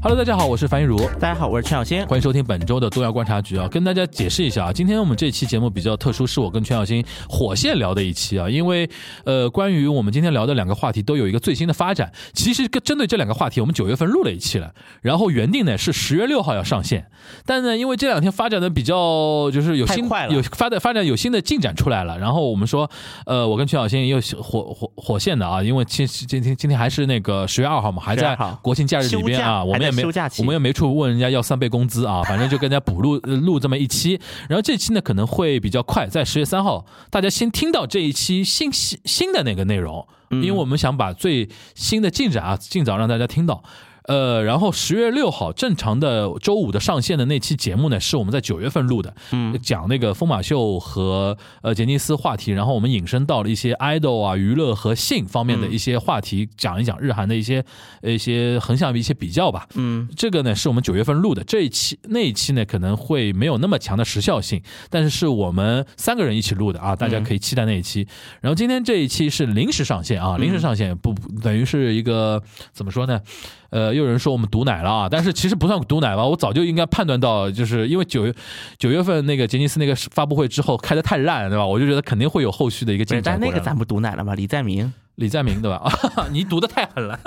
Hello，大家好，我是樊一茹，大家好，我是陈小新。欢迎收听本周的东亚观察局啊。跟大家解释一下啊，今天我们这期节目比较特殊，是我跟陈小新火线聊的一期啊，因为呃，关于我们今天聊的两个话题都有一个最新的发展。其实跟针对这两个话题，我们九月份录了一期了，然后原定呢是十月六号要上线，但呢因为这两天发展的比较就是有新有发展发展有新的进展出来了，然后我们说呃，我跟陈小新又火火火线的啊，因为其实今天今天还是那个十月二号嘛，还在国庆假日里边啊，我们也没休假期。我们也没处问人家要三倍工资啊，反正就跟人家补录呃录这么一期，然后这期呢可能会比较快，在十月三号大家先听到这一期新新新的那个内容，因为我们想把最新的进展啊尽早让大家听到。呃，然后十月六号正常的周五的上线的那期节目呢，是我们在九月份录的，嗯，讲那个疯马秀和呃杰尼斯话题，然后我们引申到了一些 idol 啊、娱乐和性方面的一些话题，讲一讲日韩的一些呃一些横向的一些比较吧，嗯，这个呢是我们九月份录的，这一期那一期呢可能会没有那么强的时效性，但是是我们三个人一起录的啊，大家可以期待那一期。然后今天这一期是临时上线啊，临时上线不不等于是一个怎么说呢？呃，又有人说我们毒奶了啊，但是其实不算毒奶吧，我早就应该判断到，就是因为九月九月份那个杰尼斯那个发布会之后开的太烂了，对吧？我就觉得肯定会有后续的一个进展。但那个咱不毒奶了吗？李在明，李在明对吧？啊，你毒的太狠了。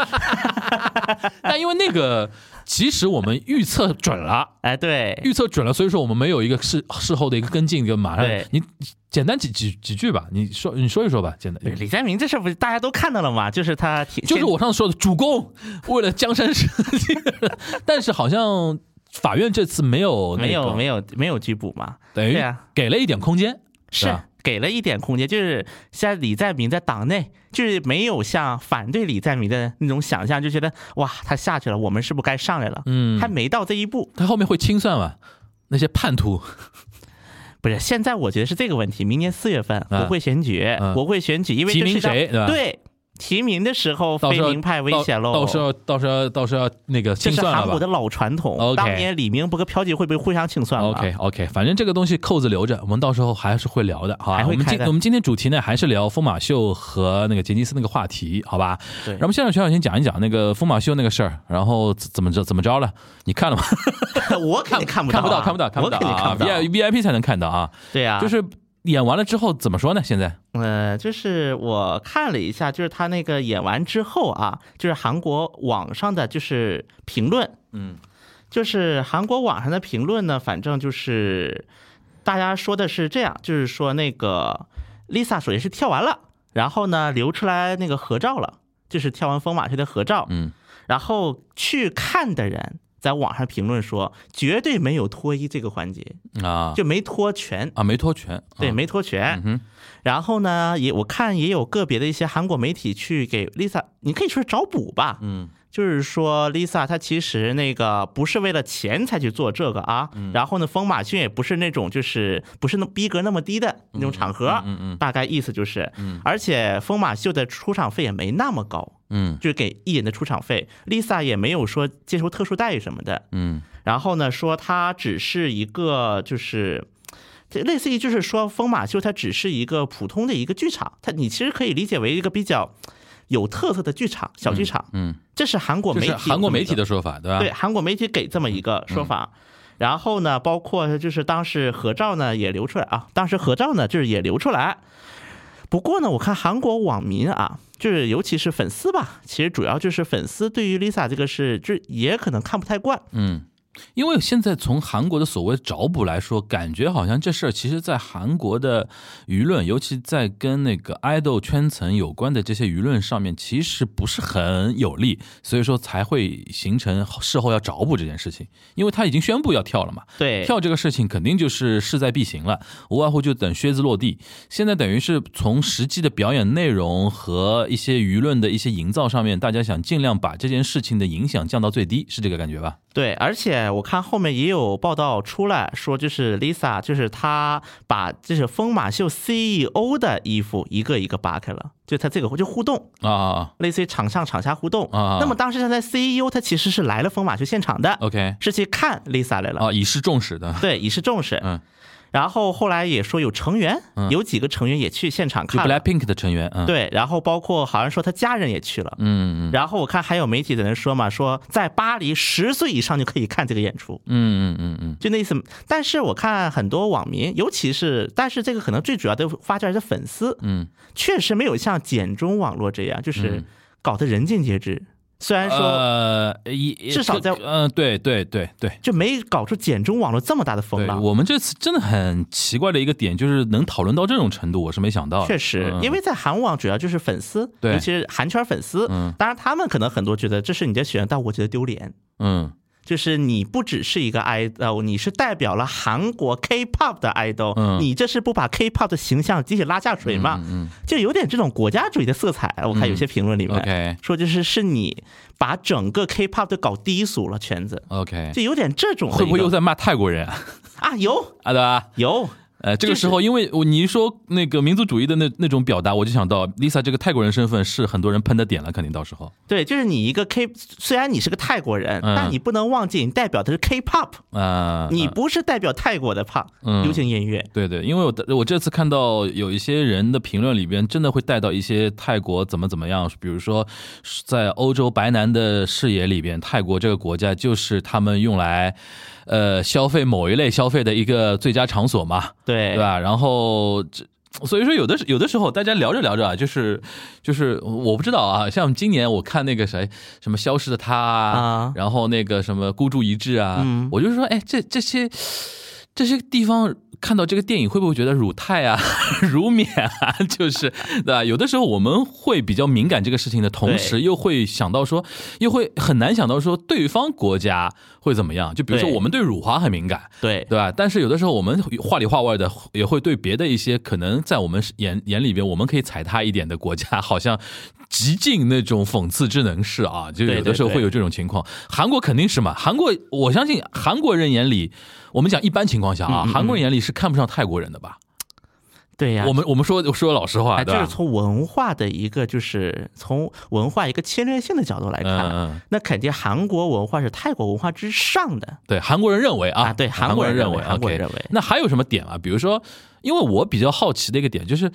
但因为那个，其实我们预测准了，哎，对，预测准了，所以说我们没有一个事事后的一个跟进，跟马上。对。你简单几几几句吧，你说你说一说吧，简单。李在明这事不是大家都看到了吗？就是他，就是我上次说的主公，为了江山社稷，但是好像法院这次没有、那个、没有没有没有拘捕嘛，等于给了一点空间，是吧给了一点空间，就是像李在明在党内，就是没有像反对李在明的那种想象，就觉得哇，他下去了，我们是不是该上来了？嗯还没到这一步。他后面会清算嘛？那些叛徒，不是，现在我觉得是这个问题。明年四月份嗯国会选举，嗯国会选举，因为提名就是谁对吧对，提名的时候非名派危险喽。到到时候到时候到时候那个清算了吧韩国的老传统。当年李明不和朴槿惠被互相清算了。OK OK，反正这个东西扣子留着，我们到时候还是会聊的，好吧？我们今我们今天主题呢，还是聊疯马秀和那个杰尼斯那个话题，好吧？对然后现在徐小先讲一讲那个疯马秀那个事儿，然后怎怎么着怎么着了？你看了吗？我肯定看不 看不到，啊，看不到，看不到我看不到。V I V I P 才能看到啊。对啊，就是演完了之后怎么说呢？现在？呃，就是我看了一下，就是他那个演完之后啊，就是韩国网上的就是评论，嗯，就是韩国网上的评论呢，反正就是大家说的是这样，就是说那个 Lisa 首先是跳完了，然后呢留出来那个合照了，就是跳完疯马秀的合照，嗯，然后去看的人在网上评论说，绝对没有脱衣这个环节，啊就没脱全，啊没脱全，对，啊没脱全。嗯然后呢，也我看也有个别的一些韩国媒体去给 Lisa，你可以说是找补吧，嗯就是说 Lisa 她其实那个不是为了钱才去做这个啊，嗯。然后呢，风马秀也不是那种就是不是那逼格那么低的那种场合，嗯嗯大概意思就是，而且风马秀的出场费也没那么高，嗯。就是给艺人的出场费，Lisa 也没有说接受特殊待遇什么的，嗯。然后呢，说她只是一个就是。这类似于就是说，疯马秀它只是一个普通的一个剧场，它你其实可以理解为一个比较有特色的剧场，小剧场。嗯，这是韩国媒体韩国媒体的的说法，对吧？对，韩国媒体给这么一个说法。然后呢，包括就是当时合照呢也流出来啊，当时合照呢就是也流出来。不过呢，我看韩国网民啊，就是尤其是粉丝吧，其实主要就是粉丝对于 Lisa 这个事，就也可能看不太惯。嗯，因为现在从韩国的所谓找补来说，感觉好像这事儿其实，在韩国的舆论，尤其在跟那个爱豆圈层有关的这些舆论上面，其实不是很有利，所以说才会形成事后要找补这件事情。因为他已经宣布要跳了嘛，对，跳这个事情肯定就是势在必行了，无外乎就等靴子落地。现在等于是从实际的表演内容和一些舆论的一些营造上面，大家想尽量把这件事情的影响降到最低，是这个感觉吧？对，而且且我看后面也有报道出来说，就是 Lisa，就是她把就是疯马秀 CEO 的衣服一个一个扒开了，就她这个就互动，啊类似于场上场下互动。啊那么当时她在 CEO 她其实是来了疯马秀现场的，，OK，是去看 Lisa 来了，啊，以示重视的，对，以示重视。嗯，然后后来也说有成员，有几个成员也去现场看了。Blackpink 的成员，嗯，，对，然后包括好像说他家人也去了。嗯嗯然后我看还有媒体的人说嘛，说在巴黎十岁以上就可以看这个演出，嗯嗯嗯嗯就那意思。但是我看很多网民，尤其是，但是这个可能最主要的发酵还是粉丝，嗯，确实没有像简中网络这样，就是嗯搞得人尽皆知。虽然说呃，一至少在嗯，对对对对。就没搞出简中网络这么大的风对浪。我们这次真的很奇怪的一个点，就是能讨论到这种程度，我是没想到。确实，嗯因为在韩网主要就是粉丝，对尤其是韩圈粉丝。嗯当然他们可能很多觉得这是你的选，但我觉得丢脸。嗯就是你不只是一个 idol，你是代表了韩国 K-pop 的 idol，、嗯你这是不把 K-pop 的形象集体拉下水吗？嗯就有点这种国家主义的色彩。我看有些评论里面、说，就是是你把整个 K-pop 都搞低俗了圈子，OK，就有点这种会不会又在骂泰国人啊？啊？有啊，对吧？有，呃，这个时候，因为我你一说那个民族主义的那那种表达，我就想到 Lisa 这个泰国人身份是很多人喷的点了，肯定到时候。对，就是你一个 K，虽然你是个泰国人，嗯。但你不能忘记你代表的是 K-pop。啊，你不是代表泰国的 pop 嗯。流行音乐，对对，因为我的我这次看到有一些人的评论里边，真的会带到一些泰国怎么怎么样，比如说在欧洲白男的视野里边，泰国这个国家就是他们用来呃消费某一类消费的一个最佳场所嘛，对对？吧？然后这。所以说，有的有的时候，大家聊着聊着啊，就是就是我不知道啊，像今年我看那个谁，什么消失的他啊然后那个什么孤注一掷啊，嗯我就说，哎，这这些这些地方看到这个电影，会不会觉得辱泰啊、辱缅啊？就是对吧？有的时候我们会比较敏感这个事情的同时，又会想到说，又会很难想到说对方国家会怎么样。就比如说，我们对辱华很敏感，对对吧？但是有的时候我们话里话外的也会对别的一些可能在我们眼眼里边我们可以踩踏一点的国家，好像极尽那种讽刺之能事啊，就有的时候会有这种情况。韩国肯定是嘛，韩国我相信韩国人眼里，我们讲一般情况下啊，嗯嗯嗯韩国人眼里是看不上泰国人的吧？对呀，我们我们说说老实话，哎，对吧？这是从文化的一个，就是从文化一个侵略性的角度来看，那肯定韩国文化是泰国文化之上的对，韩国人认为啊，啊对韩韩国人认为韩国人认为那还有什么点啊？比如说，因为我比较好奇的一个点就是。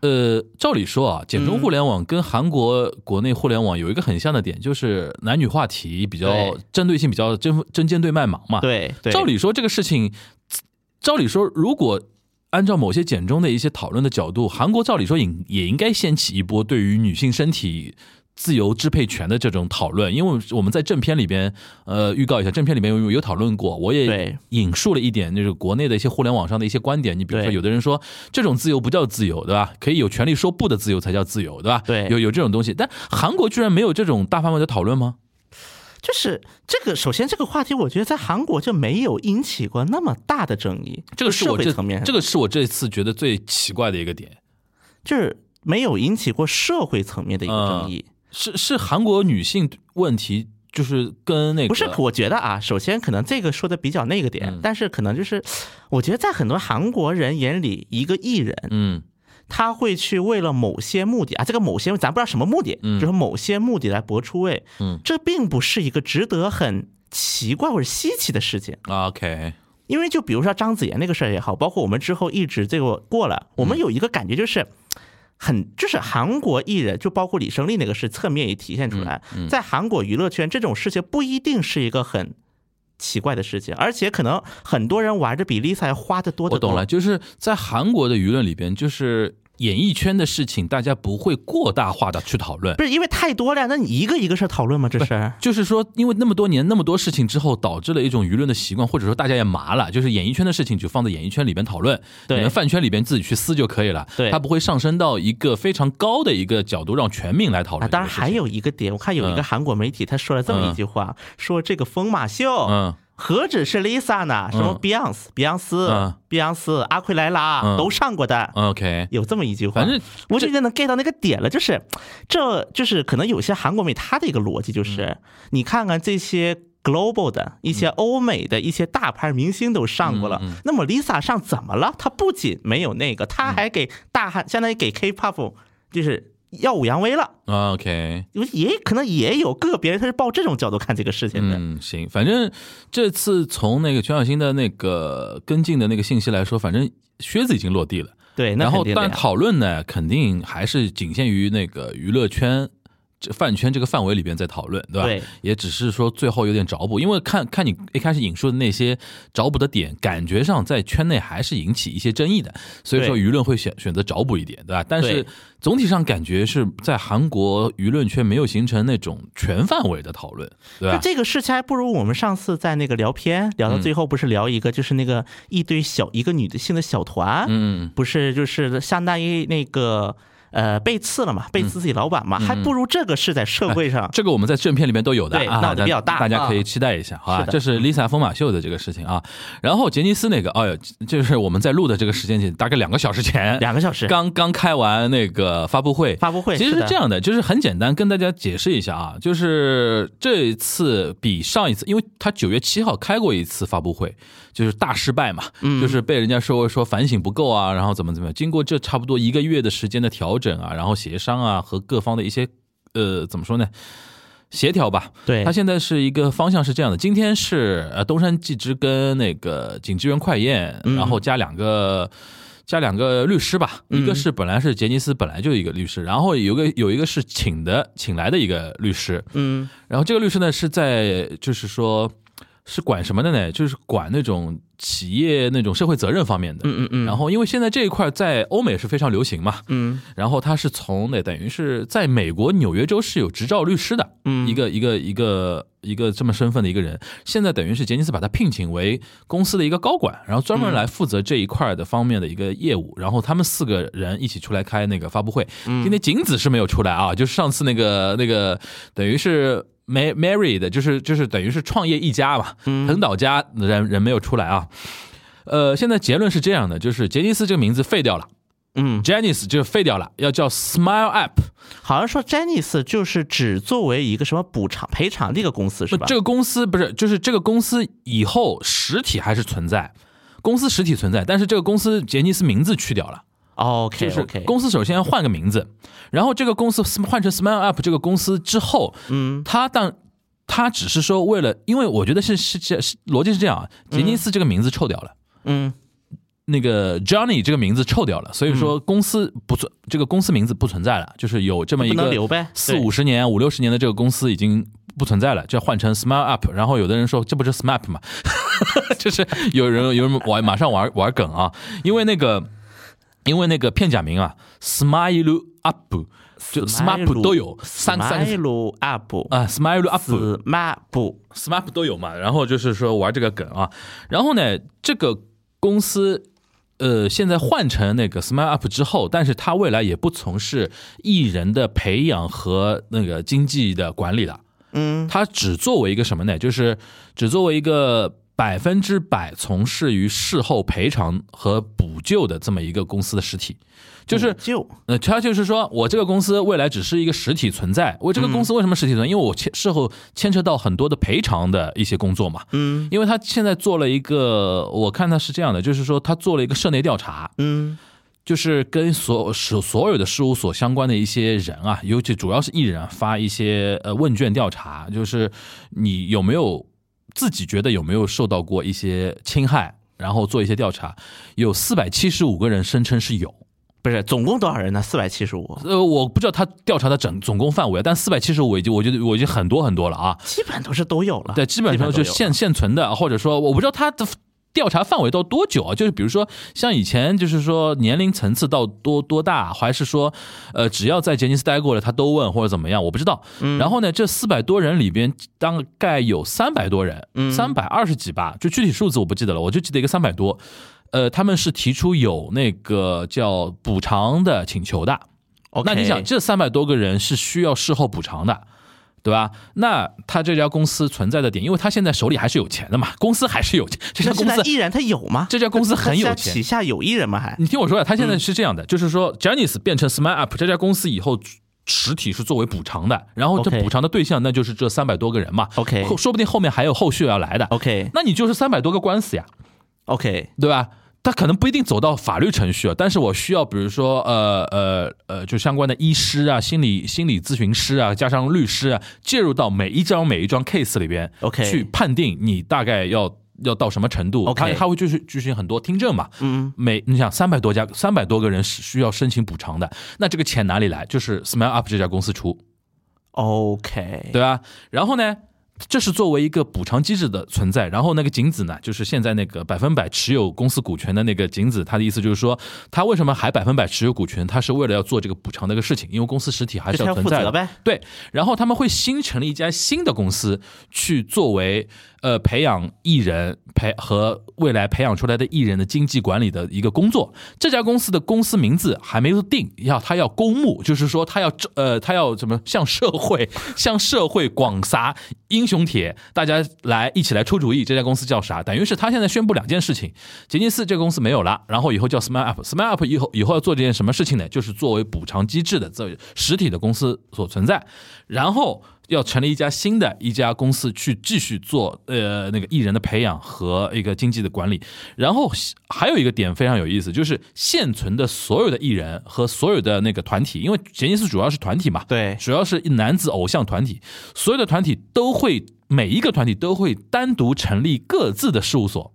呃，照理说啊，简中互联网跟韩国国内互联网有一个很像的点，就是男女话题比较针对性比较针针尖对麦芒嘛。，对对，照理说这个事情，照理说如果按照某些简中的一些讨论的角度，韩国照理说也也应该掀起一波对于女性身体自由支配权的这种讨论，因为我们在正片里边，呃，预告一下，正片里面有有讨论过，我也引述了一点就是国内的一些互联网上的一些观点。你比如说，有的人说这种自由不叫自由，对吧？可以有权利说不的自由才叫自由，对吧？对有有这种东西，但韩国居然没有这种大范围的讨论吗？就是这个，首先这个话题，我觉得在韩国就没有引起过那么大的争议，这个是我这层面，这个是我这次觉得最奇怪的一个点。就是没有引起过社会层面的一个争议。是是韩国女性问题，就是跟那个不是，我觉得啊，首先可能这个说的比较那个点，嗯但是可能就是，我觉得在很多韩国人眼里，一个艺人嗯他会去为了某些目的啊，这个某些咱不知道什么目的，嗯就是某些目的来搏出位，嗯这并不是一个值得很奇怪或者稀奇的事情。，OK，因为就比如说张子妍那个事儿也好，包括我们之后一直这个过了，我们有一个感觉就是。很就是韩国艺人，就包括李胜利那个事，侧面也体现出来，嗯在韩国娱乐圈这种事情不一定是一个很奇怪的事情，而且可能很多人玩的比 Lisa 要花的多得多。我懂了，就是在韩国的舆论里边，就是演艺圈的事情，大家不会过大化的去讨论。不是因为太多了，那你一个一个事儿讨论吗？这是就是说，因为那么多年那么多事情之后，导致了一种舆论的习惯，或者说大家也麻了，就是演艺圈的事情就放在演艺圈里边讨论，对你们饭圈里边自己去撕就可以了。对它不会上升到一个非常高的一个角度，让全民来讨啊，论。当然还，有一个点，我看有一个嗯韩国媒体他说了这么一句话，说这个疯马秀，嗯何止是 Lisa 呢？什么嗯 Beyonce、比昂斯嗯、碧昂斯、阿奎莱拉嗯都上过的。，OK，有这么一句话，反正我就觉得能 get 到那个点了，就是这就是可能有些韩国妹她的一个逻辑就是，你看看这些 global 的一些欧美的一些大牌明星都上过了。那么 Lisa 上怎么了？她不仅没有那个，她还给大汉，相当于给 K-pop 就是耀武扬威了。啊 OK，也可能也有个别人他是抱这种角度看这个事情的。嗯，行，反正这次从那个全小新的那个跟进的那个信息来说，反正靴子已经落地了。对，那然后但讨论呢，肯定还是仅限于那个娱乐圈。这饭圈这个范围里边在讨论，对吧？对，也只是说最后有点找补，因为看看你一开始引述的那些找补的点，感觉上在圈内还是引起一些争议的，所以说舆论会选选择找补一点，对吧？但是总体上感觉是在韩国舆论圈没有形成那种全范围的讨论，对吧？就这个事情还不如我们上次在那个聊片聊到最后，不是聊一个就是那个一堆小一个女的性的小团，嗯，不是就是相当于那个呃被刺了嘛，被刺自己老板嘛，还不如这个是在社会上。这个我们在正片里面都有的啊，对闹得比较大。大家可以啊期待一下，好吧？是这是 Lisa 疯马秀的这个事情啊。然后杰尼斯那个，哎呦，就是我们在录的这个时间点，大概两个小时前，两个小时。刚刚开完那个发布会，发布会其实是这样的，就是很简单，跟大家解释一下啊，就是这一次比上一次，因为他九月七号开过一次发布会，就是大失败嘛，嗯。就是被人家说说反省不够啊，然后怎么怎么样，经过这差不多一个月的时间的调整啊，然后协商啊和各方的一些呃怎么说呢？协调吧，对他现在是一个方向是这样的，今天是呃东山纪之跟那个景之源快彦，嗯然后加两个加两个律师吧，嗯一个是本来是杰尼斯本来就一个律师，然后有个有一个是请的请来的一个律师，嗯然后这个律师呢是在就是说是管什么的呢？就是管那种企业那种社会责任方面的。嗯嗯嗯，然后因为现在这一块在欧美是非常流行嘛，嗯然后他是从那等于是在美国纽约州是有执照律师的，嗯一个一个一个一个这么身份的一个人，现在等于是杰尼斯把他聘请为公司的一个高管，然后专门来负责这一块的方面的一个业务，然后他们四个人一起出来开那个发布会。今天景子是没有出来啊，就是上次那个那个等于是。Mar Mary 的，就是就是等于是创业一家嘛，藤岛家人人没有出来啊。呃，现在结论是这样的，就是杰尼斯这个名字废掉了。嗯，Janice 就废掉了，要叫 Smile App。好像说 Janice 就是只作为一个什么补偿赔偿的一个公司是吧？这个公司不是，就是这个公司以后实体还是存在，公司实体存在，但是这个公司杰尼斯名字去掉了。OK 就是 OK，公司首先要换个名字，然后这个公司换成 Smile App 这个公司之后，嗯他当他只是说为了，因为我觉得是是这是逻辑是这样啊，杰尼斯这个名字臭掉了。嗯那个 Johnny 这个名字臭掉了，所以说公司不存，这个公司名字不存在了，就是有这么一个四五十年、五六十年的这个公司已经不存在了，就要换成 Smile Up。然后有的人说这不是 SMAP 吗？就是有人有人玩马上玩玩梗啊，因为那个因为那个片假名啊，Smile Up 就 SMAP 都有三三。个 Smile Up 啊，Smile Up Smile SMAP 都有嘛，然后就是说玩这个梗啊，然后呢，这个公司。呃，现在换成那个 Smile Up 之后，但是他未来也不从事艺人的培养和那个经济的管理了，嗯。他只作为一个什么呢？就是只作为一个百分之百从事于事后赔偿和补救的这么一个公司的实体，就是就呃，他就是说我这个公司未来只是一个实体存在。我这个公司为什么实体存在？因为我牵事后牵扯到很多的赔偿的一些工作嘛。嗯因为他现在做了一个，我看他是这样的，就是说他做了一个社内调查，嗯就是跟所所所有的事务所相关的一些人啊，尤其主要是艺人啊，发一些呃问卷调查，就是你有没有自己觉得有没有受到过一些侵害，然后做一些调查，有四百七十五个人声称是有。不是总共多少人呢？四百七十五，呃，我不知道他调查的整总共范围，但四百七十五已经，我觉得我已经很多很多了啊。基本都是都有了。对，基本上就现现存的，或者说我不知道他的调查范围到多久啊？就是比如说像以前就是说年龄层次到多多大，还是说呃只要在杰尼斯待过的他都问或者怎么样，我不知道。然后呢，这四百多人里边大概有三百多人，三百二十几吧，就具体数字我不记得了，我就记得一个三百多。呃，他们是提出有那个叫补偿的请求的。那你想，这三百多个人是需要事后补偿的，对吧？那他这家公司存在的点，因为他现在手里还是有钱的嘛，公司还是有钱，这家公司现在艺人他有吗？这家公司很有他钱旗下有艺人吗？还你听我说呀，他现在是这样的，就是说 j a n i c e 变成 Smile Up 这家公司以后实体是作为补偿的，然后这补偿的对象那就是这三百多个人嘛。OK 后说不定后面还有后续要来的。OK 那你就是三百多个官司呀，OK，对吧？他可能不一定走到法律程序啊，但是我需要，比如说，呃呃呃，就相关的医师啊、心理心理咨询师啊，加上律师啊，介入到每一张每一张 case 里边 OK 去判定你大概要要到什么程度。OK 他他会就是举行很多听证嘛。嗯，每你想三百多家三百多个人是需要申请补偿的，那这个钱哪里来？就是 Smile Up 这家公司出，OK，对吧？然后呢，这是作为一个补偿机制的存在。然后那个景子呢，就是现在那个百分百持有公司股权的那个景子，他的意思就是说，他为什么还百分百持有股权？他是为了要做这个补偿的一个事情，因为公司实体还是要要存在的。对，然后他们会新成立一家新的公司，去作为呃培养艺人培和未来培养出来的艺人的经济管理的一个工作。这家公司的公司名字还没有定，要他要公募，就是说他要呃他要怎么向社会向社会广撒英雄帖，大家来一起来出主意。这家公司叫啥？等于是他现在宣布两件事情：杰尼斯这个公司没有了，然后以后叫 Smile Up。Smile Up 以后以后要做这件什么事情呢？就是作为补偿机制的这实体的公司所存在，然后。要成立一家新的一家公司去继续做呃那个艺人的培养和一个经济的管理，然后还有一个点非常有意思，就是现存的所有的艺人和所有的那个团体，因为杰尼斯主要是团体嘛，对。主要是男子偶像团体，所有的团体都会每一个团体都会单独成立各自的事务所，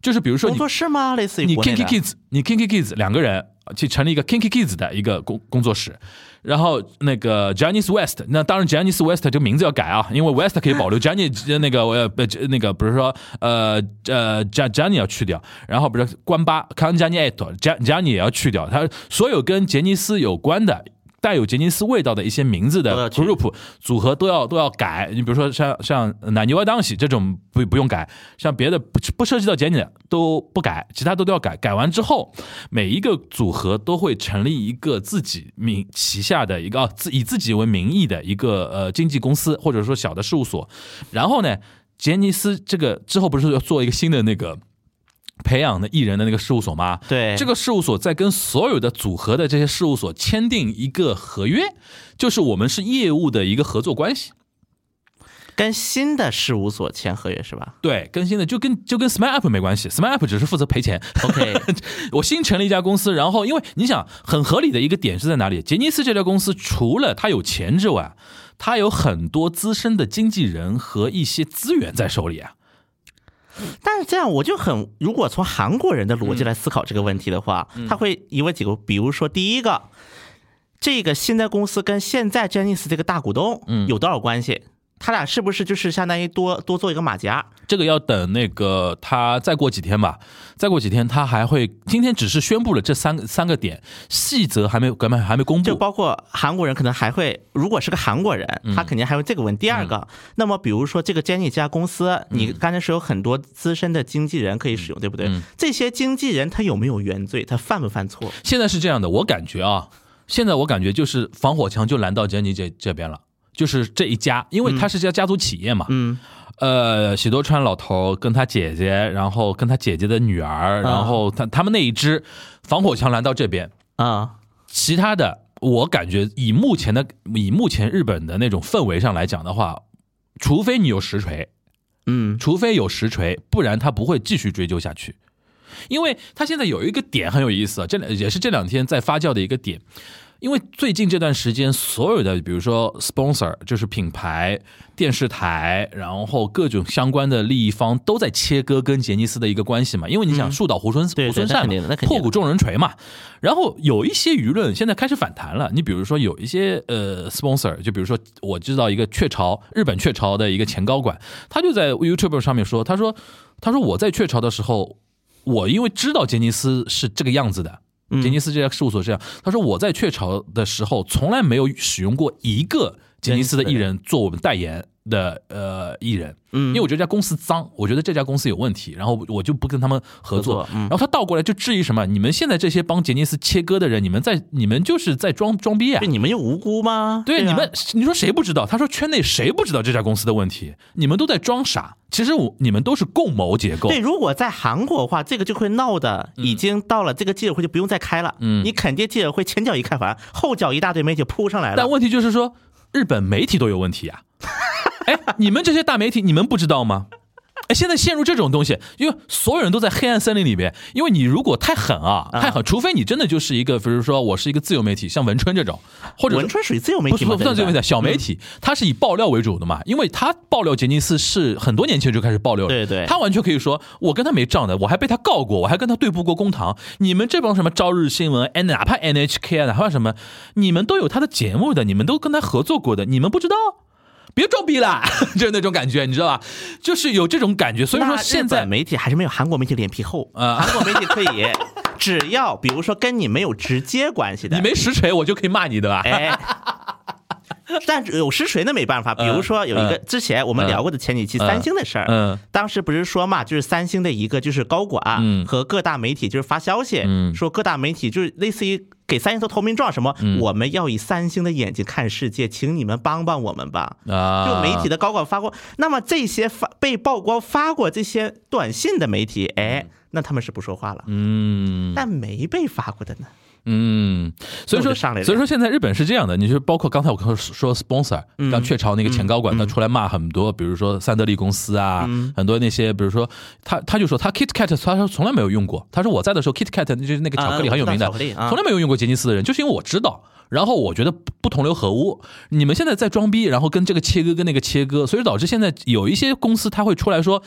就是比如说工作室吗？类似于你 Kinky Kids，你 Kinky Kids 两个人去成立一个 Kinky Kids 的一个工工作室，然后那个 Janice West，那当然 Janice West 这个名字要改啊，因为 West 可以保留，Janice 那个我呃不那个比如说呃呃 Jan Jani 要去掉，然后比如说关巴 k a n j a n i e t j a n j a n i 也要去掉，他所有跟杰尼斯有关的。带有杰尼斯味道的一些名字的 group 组合都要都要改，你比如说像像奶牛啊当喜这种不不用改，像别的不不涉及到杰尼的都不改，其他都都要改。改完之后，每一个组合都会成立一个自己名旗下的一个啊自以自己为名义的一个呃经纪公司或者说小的事务所，然后呢，杰尼斯这个之后不是要做一个新的那个。培养的艺人的那个事务所吗？对这个事务所在跟所有的组合的这些事务所签订一个合约，就是我们是业务的一个合作关系。跟新的事务所签合约是吧对，更新的就跟就跟 Smile Up 没关系，Smile Up 只是负责赔钱。？OK，我新成立一家公司，然后因为你想很合理的一个点是在哪里？杰尼斯这家公司除了它有钱之外，它有很多资深的经纪人和一些资源在手里啊。但是这样我就很，如果从韩国人的逻嗯辑来思考这个问题的话，他会疑问几个，比如说第一个，这个新的公司跟现在 Janice 这个大股东嗯有多少关系？他俩是不是就是相当于多多做一个马甲？这个要等那个他再过几天吧，再过几天他还会，今天只是宣布了这三个三个点，细则还没根本还没公布。就包括韩国人可能还会，如果是个韩国人，嗯他肯定还会这个问。第二个，那么比如说这个 Jenny 这家公司，你刚才是有很多资深的经纪人可以使用，对不对嗯？这些经纪人他有没有原罪？他犯不犯错？现在是这样的，我感觉啊，现在我感觉就是防火墙就拦到 Jenny 这这边了。就是这一家，因为他是家家族企业嘛，嗯，呃，喜多川老头跟他姐姐，然后跟他姐姐的女儿，然后他他们那一支防火墙拦到这边，啊，其他的我感觉以目前的以目前日本的那种氛围上来讲的话，除非你有实锤，嗯，除非有实锤，不然他不会继续追究下去。因为他现在有一个点很有意思啊，这两也是这两天在发酵的一个点。因为最近这段时间，所有的比如说 sponsor 就是品牌、电视台，然后各种相关的利益方都在切割跟杰尼斯的一个关系嘛。因为你想树倒猢狲猢狲散破鼓众人锤嘛。然后有一些舆论现在开始反弹了。你比如说有一些呃 sponsor，就比如说我知道一个雀巢日本雀巢的一个前高管，他就在 YouTube 上面说，他说他说我在雀巢的时候，我因为知道杰尼斯是这个样子的。杰尼斯这家事务所是这样，他说我在雀巢的时候从来没有使用过一个杰尼斯的艺人做我们代言的呃艺人，嗯因为我觉得这家公司脏，我觉得这家公司有问题，然后我就不跟他们合作。嗯然后他倒过来就质疑什么？你们现在这些帮杰尼斯切割的人，你们在你们就是在装装逼啊对！你们又无辜吗？对，啊你们你说谁不知道？他说圈内谁不知道这家公司的问题？你们都在装傻。其实我你们都是共谋结构。对，如果在韩国的话，这个就会闹的已经到了这个记者会就不用再开了。嗯你肯定记者会前脚一开完，后脚一大堆媒体扑上来了。但问题就是说，日本媒体都有问题啊！哎，你们这些大媒体，你们不知道吗？哎，现在陷入这种东西，因为所有人都在黑暗森林里边。因为你如果太狠啊，太狠，除非你真的就是一个，比如说我是一个自由媒体，像文春这种，或者文春属于自由媒体不不算自由媒体，小媒体，它是以爆料为主的嘛，因为他爆料杰尼斯是很多年前就开始爆料了，对对他完全可以说我跟他没账的，我还被他告过，我还跟他对簿过公堂。你们这帮什么朝日新闻，哎，哪怕 NHK 啊，哪怕什么，你们都有他的节目的，你们都跟他合作过的，你们不知道？别装逼了，就是那种感觉，你知道吧？就是有这种感觉，所以说现在媒体还是没有韩国媒体脸皮厚 啊。韩国媒体可以，只要比如说跟你没有直接关系的，你没实锤，我就可以骂你的吧？哎。但有实锤那没办法，比如说有一个嗯。之前我们聊过的前几期嗯。三星的事儿，嗯。当时不是说嘛，就是三星的一个就是高管嗯。和各大媒体就是发消息，嗯。说各大媒体就是类似于给三星做投名状，什么嗯我们要以三星的眼睛看世界，请你们帮帮我们吧。啊，就媒体的高管发过，那么这些发被曝光发过这些短信的媒体，哎，那他们是不说话了。嗯但没被发过的呢？嗯，所以说，所以说现在日本是这样的，你就包括刚才我说说 sponsor，嗯。刚雀巢那个前高管，他出来骂很多，比如说三得利公司啊，嗯。很多那些，比如说他他就说他 Kit Kat 他说从来没有用过，他说我在的时候 Kit Kat 就是那个巧克力啊很有名的，从来没有用过杰尼斯的人，就是因为我知道。然后我觉得不同流合污，你们现在在装逼，然后跟这个切割跟那个切割，所以导致现在有一些公司他会出来说，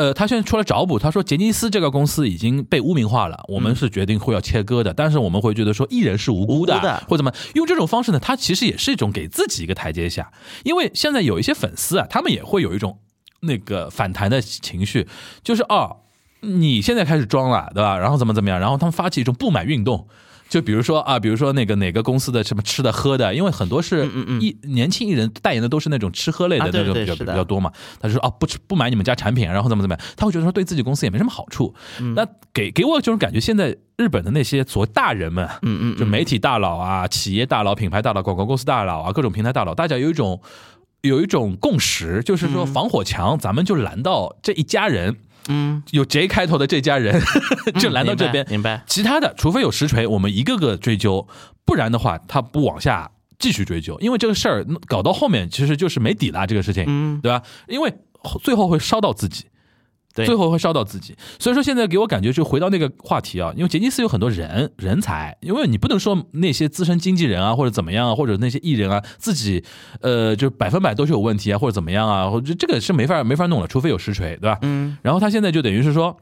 呃，他现在出来找补，他说杰尼斯这个公司已经被污名化了，我们是决定会要切割的，但是我们会觉得说艺人是无辜的，无辜的或者怎么用这种方式呢？他其实也是一种给自己一个台阶下，因为现在有一些粉丝啊，他们也会有一种那个反弹的情绪，就是哦，你现在开始装了，对吧？然后怎么怎么样？然后他们发起一种不满运动。就比如说啊，比如说那个哪个公司的什么吃的喝的，因为很多是嗯嗯艺年轻艺人代言的都是那种吃喝类的那种比较比较多嘛。他就说啊，不吃不买你们家产品，然后怎么怎么样，他会觉得说对自己公司也没什么好处。嗯那给给我这种感觉，现在日本的那些所谓大人们，嗯嗯就媒体大佬啊、企业大佬、品牌大佬、广告公司大佬啊、各种平台大佬，大家有一种有一种共识，就是说防火墙，咱们就拦到这一家人，嗯，有 J 开头的这家人就来到这边，明白其他的，除非有实锤，我们一个个追究，不然的话，他不往下继续追究，因为这个事儿搞到后面其实就是没底了，这个事情，嗯，对吧？因为最后会烧到自己。对最后会烧到自己，所以说现在给我感觉就回到那个话题啊，因为杰尼斯有很多人人才，因为你不能说那些资深经纪人啊或者怎么样啊，或者那些艺人啊自己呃就百分百都是有问题啊或者怎么样啊，或者这个是没法没法弄了，除非有实锤，对吧？嗯，然后他现在就等于是说，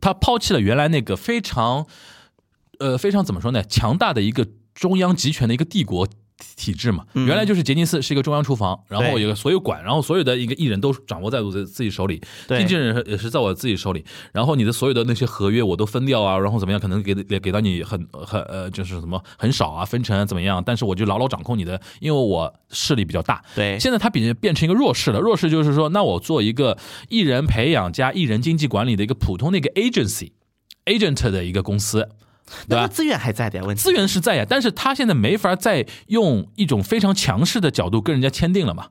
他抛弃了原来那个非常呃非常怎么说呢，强大的一个中央集权的一个帝国。体制嘛，嗯。原来就是杰尼斯是一个中央厨房，然后有个所有管，然后所有的一个艺人都掌握在我自自己手里，经纪人也是在我自己手里，然后你的所有的那些合约我都分掉啊，然后怎么样，可能给给给到你很很呃就是什么很少啊，分成啊怎么样，但是我就牢牢掌控你的，因为我势力比较大，对。现在他变变成一个弱势了，弱势就是说，那我做一个艺人培养加艺人经济管理的一个普通的一个 agency agent 的一个公司，对资源还在的呀，问题资源是在呀，但是他现在没法再用一种非常强势的角度跟人家签订了嘛。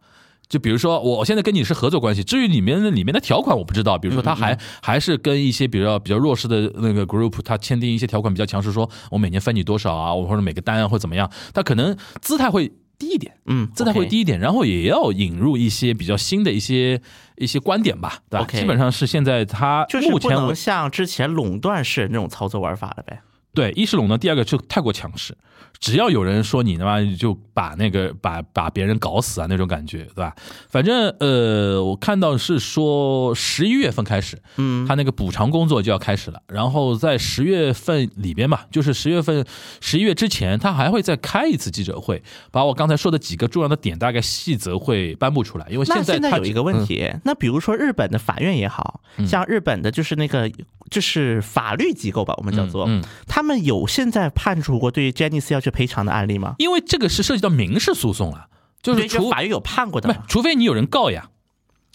就比如说，我现在跟你是合作关系，至于里面的里面的条款我不知道。比如说，他还还是跟一些比较比较弱势的那个 group，他签订一些条款比较强势，说我每年分你多少啊，我或者每个单啊或怎么样，他可能姿态会低一点。嗯，姿态会低一点，然后也要引入一些比较新的一些一些观点吧，对吧基本上是现在他目前为像之前垄断式那种操作玩法了呗。对一是垄断，第二个就太过强势，只要有人说你他妈就把那个把把别人搞死啊那种感觉，对吧？反正呃，我看到是说十一月份开始，嗯，他那个补偿工作就要开始了，然后在十月份里边吧，就是十月份十一月之前，他还会再开一次记者会，把我刚才说的几个重要的点大概细则会颁布出来，因为现在他现在有一个问嗯。题，那比如说日本的法院也好像日本的就是那个就是法律机构吧，我们叫做，嗯嗯。他们有现在判处过对 Janice 要去赔偿的案例吗？因为这个是涉及到民事诉讼了。就是除法院有判过的不，除非你有人告呀，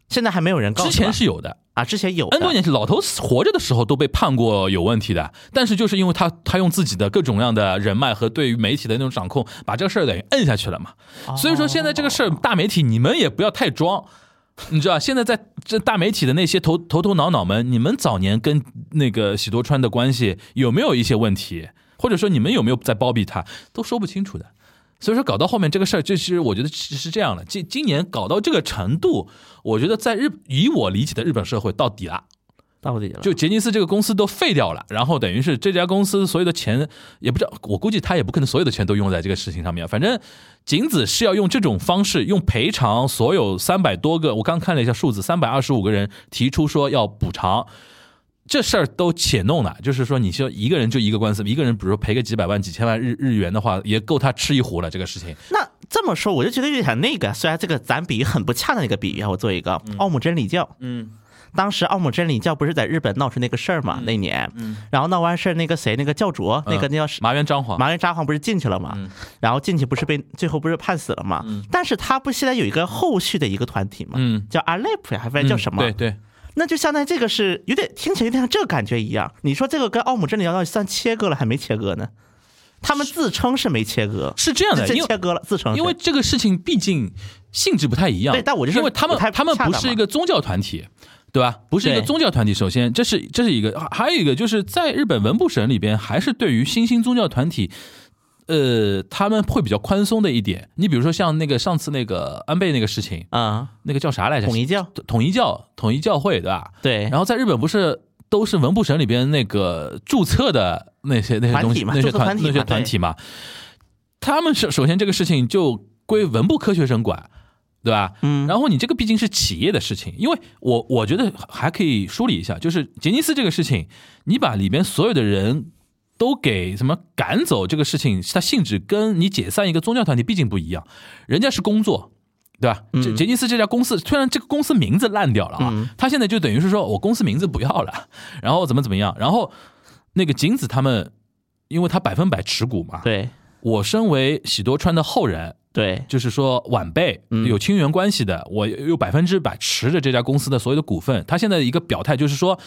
现在还没有人告。之前是有的。啊，之前有 N 多的年前，老头死活着的时候都被判过有问题的，但是就是因为他他用自己的各种各样的人脉和对于媒体的那种掌控，把这个事儿等于摁下去了嘛。所以说现在这个事儿，大媒体你们也不要太装，你知道，现在在这大媒体的那些头头头脑脑们，你们早年跟那个喜多川的关系有没有一些问题，或者说你们有没有在包庇他，都说不清楚的。所以说搞到后面这个事儿，就是我觉得是是这样的，今今年搞到这个程度，我觉得在日以我理解的日本社会到底了。到底了，就杰尼斯这个公司都废掉了，然后等于是这家公司所有的钱也不知道，我估计他也不可能所有的钱都用在这个事情上面。反正仅子是要用这种方式，用赔偿所有三百多个，我刚看了一下数字，三百二十五个人提出说要补偿。这事儿都且弄了，就是说，你就一个人就一个官司，一个人比如说赔个几百万、几千万日日元的话，也够他吃一壶了。这个事情，那这么说，我就觉得有点那个，虽然这个咱比喻很不恰当的一个比喻啊，我做一个奥姆真理教，嗯，当时奥姆真理教不是在日本闹出那个事儿嘛？那年，嗯然后闹完事儿，那个谁，那个教主，那个那叫是麻原彰晃，麻原彰晃不是进去了嘛？然后进去不是被最后不是判死了嘛？但是他不现在有一个后续的一个团体嘛？嗯叫阿雷普呀，还不然叫什么？对对，那就相当于这个是有点听起来有点像这个感觉一样。你说这个跟奥姆真理教到底算切割了还没切割呢？他们自称是没切割，是这样的，因为切割了，自称因为这个事情毕竟性质不太一样，对但我就说因为他们他们不是一个宗教团体，对吧？不是一个宗教团体。首先，这是这是一个，还还有一个就是在日本文部省里边，还是对于新兴宗教团体。呃，他们会比较宽松的一点，你比如说像那个上次那个安倍那个事情，啊，那个叫啥来着？统一教，统一教，统一教会，对吧？对，然后在日本不是都是文部省里边那个注册的那些那些东西嘛那些注册团体嘛团那些团体嘛，他们首首先这个事情就归文部科学省管，对吧？嗯然后你这个毕竟是企业的事情，因为我我觉得还可以梳理一下，就是杰尼斯这个事情，你把里边所有的人。都给什么赶走这个事情，它性质跟你解散一个宗教团体毕竟不一样，人家是工作，对吧？嗯杰杰尼斯这家公司，虽然这个公司名字烂掉了啊，他现在就等于是说我公司名字不要了，然后怎么怎么样，然后那个景子他们，因为他百分百持股嘛，对我身为喜多川的后人，对就是说晚辈嗯有亲缘关系的，我有百分之百持着这家公司的所有的股份。他现在一个表态就是说，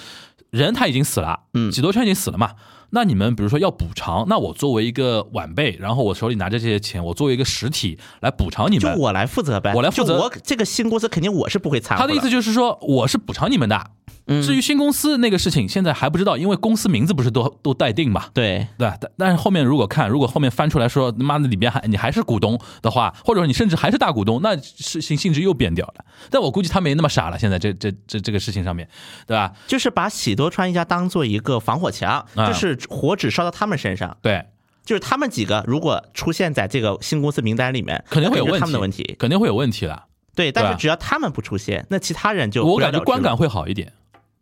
人他已经死了，嗯喜多川已经死了嘛。那你们比如说要补偿，那我作为一个晚辈，然后我手里拿着这些钱，我作为一个实体来补偿你们。就我来负责呗，我来负责我这个新公司肯定我是不会参与。他的意思就是说，我是补偿你们的。嗯至于新公司那个事情，现在还不知道，因为公司名字不是都都待定嘛。对对？但但是后面如果看，如果后面翻出来说，妈的里边还你还是股东的话，或者说你甚至还是大股东，那事情性质又变掉了。但我估计他没那么傻了，现在这这这这个事情上面，对吧？就是把喜多川一家当做一个防火墙，啊就是火只烧到他们身上。对，就是他们几个如果出现在这个新公司名单里面，肯定会有问题，他们的问题。肯定会有问题的。对，但是只要他们不出现，那其他人就我感觉观感会好一点，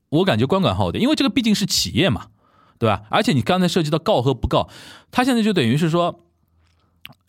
我感觉观感好一点，因为这个毕竟是企业嘛，对吧？而且你刚才涉及到告和不告，他现在就等于是说。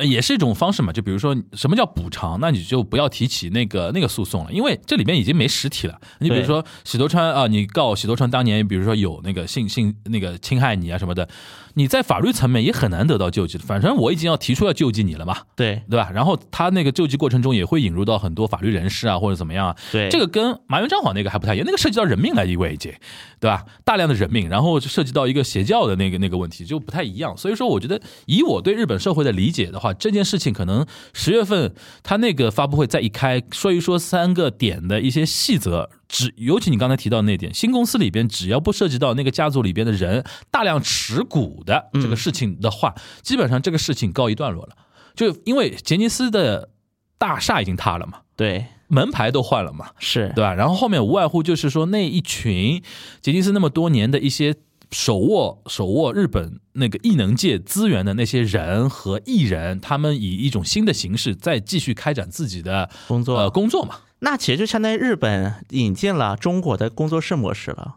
呃也是一种方式嘛，就比如说什么叫补偿，那你就不要提起那个那个诉讼了，因为这里面已经没实体了。你比如说喜多川啊，你告喜多川当年，比如说有那个性性那个侵害你啊什么的，你在法律层面也很难得到救济的。反正我已经要提出要救济你了嘛，对对吧？然后他那个救济过程中也会引入到很多法律人士啊或者怎么样啊，对，这个跟麻原彰晃那个还不太一样，那个涉及到人命了，因为已经，对吧？大量的人命，然后涉及到一个邪教的那个那个问题，就不太一样。所以说，我觉得以我对日本社会的理解的话，这件事情可能十月份他那个发布会再一开，说一说三个点的一些细则。只尤其你刚才提到那点，新公司里边只要不涉及到那个家族里边的人大量持股的这个事情的话，基本上这个事情告一段落了。就因为杰尼斯的大厦已经塌了嘛，对门牌都换了嘛，是对吧？然后后面无外乎就是说那一群杰尼斯那么多年的一些手握手握日本那个异能界资源的那些人和艺人，他们以一种新的形式再继续开展自己的工作呃工作嘛。那其实就相当于日本引进了中国的工作室模式了。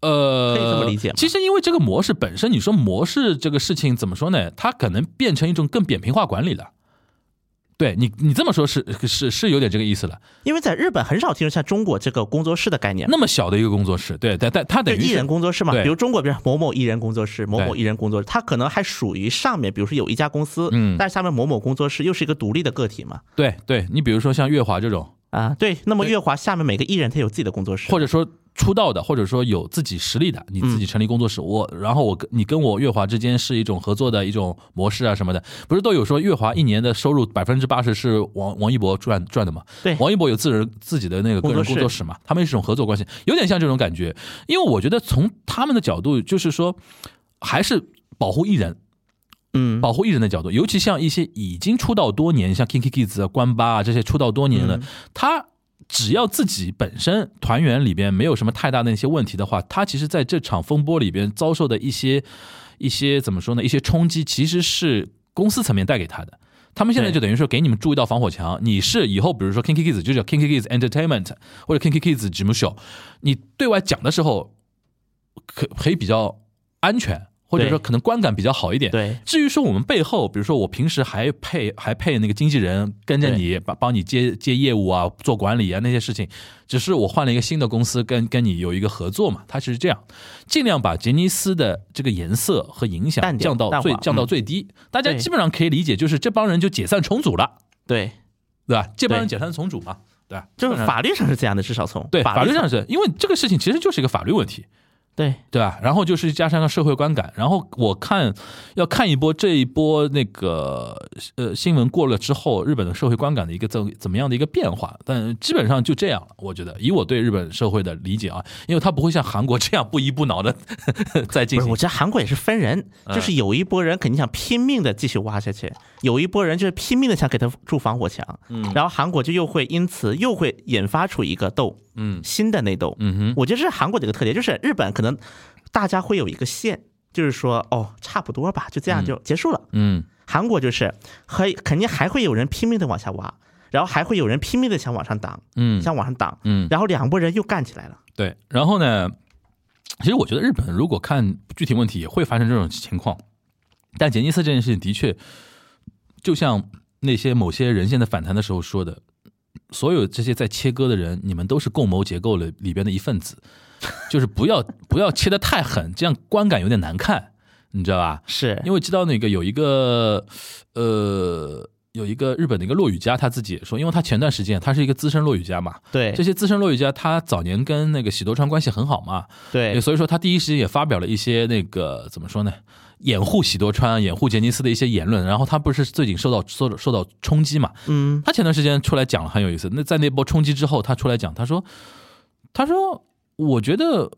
呃，可以这么理解吗其实因为这个模式本身，你说模式这个事情怎么说呢？它可能变成一种更扁平化管理了。对你你这么说是是是有点这个意思了。因为在日本很少听说像中国这个工作室的概念。那么小的一个工作室，对，但但它等于艺人工作室嘛，比如中国，比如某某艺人工作室、某某艺人工作室，它可能还属于上面，比如说有一家公司，嗯但是下面某某工作室又是一个独立的个体嘛，对对，你比如说像月华这种，啊，对。那么对月华下面每个艺人他有自己的工作室，或者说出道的，或者说有自己实力的，你自己成立工作室，我然后我跟你跟我月华之间是一种合作的一种模式啊什么的，不是都有说月华一年的收入百分之八十是王王一博赚赚的嘛？对。王一博有自人自己的那个个人工作室工作室。嘛，他们是一种合作关系，有点像这种感觉。因为我觉得从他们的角度，就是说还是保护艺人，嗯，保护艺人的角度，尤其像一些已经出道多年，像 Kinky Kids 啊、关八啊这些出道多年了，嗯。他只要自己本身团员里边没有什么太大的一些问题的话，他其实在这场风波里边遭受的一些一些怎么说呢？一些冲击其实是公司层面带给他的。他们现在就等于说给你们筑一道防火墙，你是以后比如说 Kinky Kids 就叫 Kinky Kids Entertainment 或者 Kinky Kids Gym Show，，你对外讲的时候可可以比较安全，或者说可能观感比较好一点。对。至于说我们背后，比如说我平时还配还配那个经纪人跟着你，帮帮你接接业务啊，做管理啊那些事情，只是我换了一个新的公司跟跟你有一个合作嘛，它是这样，尽量把杰尼斯的这个颜色和影响降到最降到嗯最低，大家基本上可以理解，就是这帮人就解散重组了，对，对吧？这帮人解散重组嘛，对吧？就是法律上是这样的，至少从对法律上。上是因为这个事情其实就是一个法律问题，对。对吧？然后就是加上个社会观感，然后我看要看一波这一波那个呃新闻过了之后，日本的社会观感的一个怎怎么样的一个变化，但基本上就这样了。我觉得。以我对日本社会的理解啊，因为它不会像韩国这样不依不挠的 在进行。我。觉得韩国也是分人，嗯。就是有一波人肯定想拼命的继续挖下去，有一波人就是拼命的想给他筑防火墙，嗯。然后韩国就又会因此又会引发出一个斗，嗯新的内斗。嗯哼，我觉得这是韩国的一个特点，就是日本可能大家会有一个线，就是说哦，差不多吧，就这样就结束了。嗯韩国就是还肯定还会有人拼命的往下挖，然后还会有人拼命的想往上挡，嗯想往上挡，嗯，然后两拨人又干起来了。对。然后呢，其实我觉得日本如果看具体问题，也会发生这种情况。但杰尼斯这件事情的确，就像那些某些人现在反弹的时候说的，所有这些在切割的人，你们都是共谋结构里里边的一份子，就是不要不要切得太狠，这样观感有点难看，你知道吧？是因为知道那个有一个呃。有一个日本的一个落语家，他自己也说，因为他前段时间他是一个资深落语家嘛，对这些资深落语家，他早年跟那个喜多川关系很好嘛，对所以说他第一时间也发表了一些那个怎么说呢，掩护喜多川、掩护杰尼斯的一些言论。然后他不是最近受到受到受到冲击嘛？嗯，他前段时间出来讲了很有意思。那在那波冲击之后，他出来讲，他说，他说，我觉得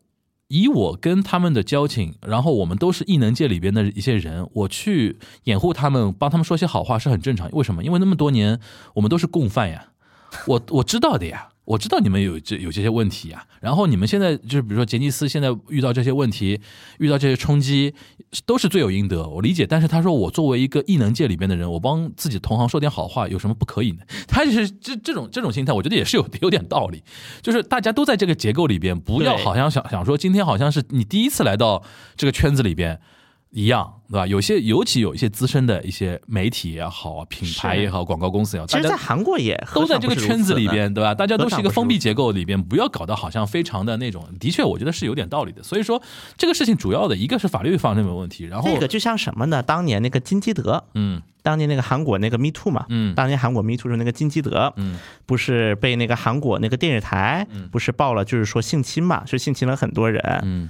以我跟他们的交情，然后我们都是异能界里边的一些人，我去掩护他们，帮他们说些好话是很正常。为什么？因为那么多年我们都是共犯呀，我我知道的呀。我知道你们有这有这些问题啊，然后你们现在就是比如说杰尼斯现在遇到这些问题，遇到这些冲击，都是罪有应得，我理解。但是他说我作为一个异能界里边的人，我帮自己同行说点好话，有什么不可以呢？他就是这这种这种心态，我觉得也是有有点道理。就是大家都在这个结构里边，不要好像想想说今天好像是你第一次来到这个圈子里边一样，对吧？有些尤其有一些资深的一些媒体也好啊，品牌也好，广告公司也好，其实，大家在韩国也都在这个圈子里边，对吧？大家都是一个封闭结构里边，不要搞得好像非常的那种。的确，我觉得是有点道理的。所以说，这个事情主要的一个是法律方面的问题，然后这个就像什么呢？当年那个金基德，嗯当年那个韩国那个 Me Too 嘛，嗯当年韩国 Me Too 是那个金基德，嗯不是被那个韩国那个电视台嗯不是报了，就是说性侵嘛，是性侵了很多人。嗯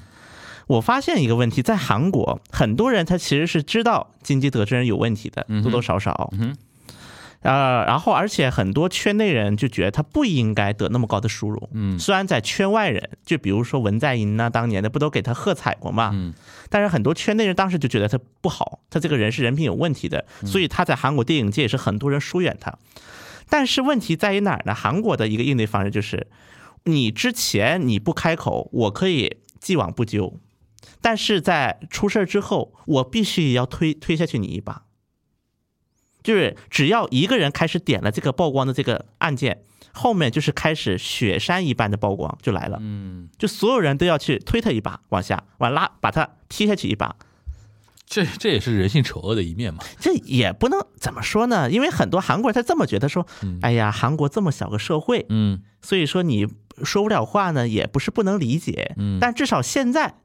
我发现一个问题，在韩国很多人他其实是知道金基德这人有问题的，嗯多多少少。呃，然后而且很多圈内人就觉得他不应该得那么高的殊荣。嗯虽然在圈外人，就比如说文在寅呐，当年的不都给他喝彩过嘛？嗯但是很多圈内人当时就觉得他不好，他这个人是人品有问题的，嗯所以他在韩国电影界也是很多人疏远他。但是问题在于哪儿呢？韩国的一个应对方式就是，你之前你不开口，我可以既往不咎，但是在出事儿之后，我必须要推推下去你一把。就是只要一个人开始点了这个曝光的这个按键，后面就是开始雪山一般的曝光就来了。嗯，就所有人都要去推他一把，往下往拉，把他踢下去一把。这这也是人性丑恶的一面嘛。这也不能怎么说呢？因为很多韩国人他这么觉得说，哎呀，韩国这么小个社会，嗯所以说你说不了话呢，也不是不能理解。嗯但至少现在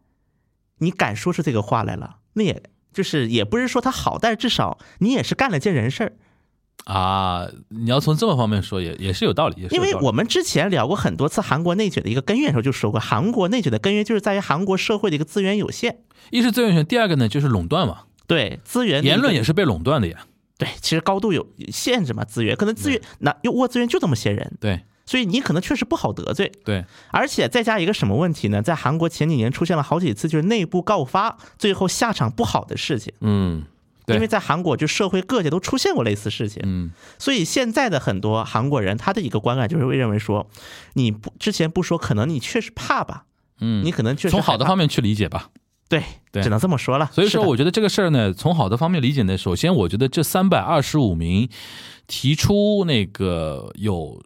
你敢说出这个话来了，那也就是也不是说他好，但是至少你也是干了件人事儿。啊，你要从这么方面说，也也是有道理。因为我们之前聊过很多次韩国内卷的一个根源的时候，就说过，韩国内卷的根源就是在于韩国社会的一个资源有限。一是资源有限，第二个呢就是垄断嘛，对资源言论也是被垄断的呀。对，其实高度有限制嘛，资源可能资源那又握资源就这么些人，对所以你可能确实不好得罪。对，而且再加一个什么问题呢？在韩国前几年出现了好几次就是内部告发，最后下场不好的事情。嗯，对因为在韩国，就社会各界都出现过类似事情，嗯所以现在的很多韩国人，他的一个观感就是会认为说，你不之前不说，可能你确实怕吧，嗯，你可能确实从好的方面去理解吧。对对只能这么说了。所以说，我觉得这个事儿呢，从好的方面理解呢，首先我觉得这三百二十五名提出那个有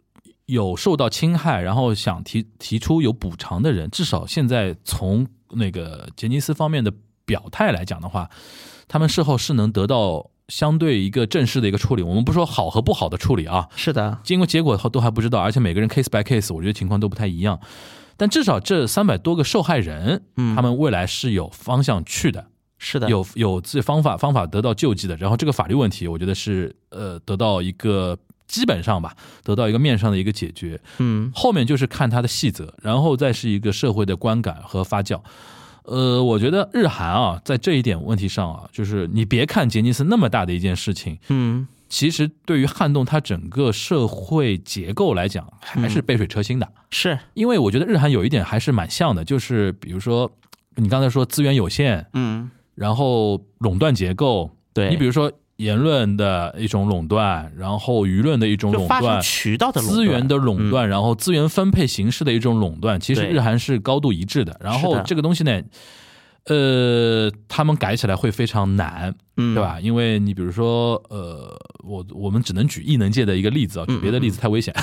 有受到侵害，然后想提提出有补偿的人，至少现在从那个杰尼斯方面的表态来讲的话，他们事后是能得到相对一个正式的一个处理。我们不说好和不好的处理啊，是的，经过结果后都还不知道，而且每个人 case by case，我觉得情况都不太一样。但至少这三百多个受害人，嗯他们未来是有方向去的，是的，有有自己方法方法得到救济的。然后这个法律问题，我觉得是呃得到一个基本上吧，得到一个面上的一个解决。嗯后面就是看它的细则，然后再是一个社会的观感和发酵。呃，我觉得日韩啊，在这一点问题上啊，就是你别看杰尼斯那么大的一件事情，嗯其实对于撼动它整个社会结构来讲，还是杯水车薪的。是，因为我觉得日韩有一点还是蛮像的，就是比如说你刚才说资源有限，嗯然后垄断结构，对你比如说言论的一种垄断，然后舆论的一种垄断。渠道的垄断资源的垄断，嗯然后资源分配形式的一种垄断，其实日韩是高度一致的。然后这个东西呢，呃，他们改起来会非常难，嗯对吧？因为你比如说，呃，我我们只能举异能界的一个例子啊，举别的例子太危险。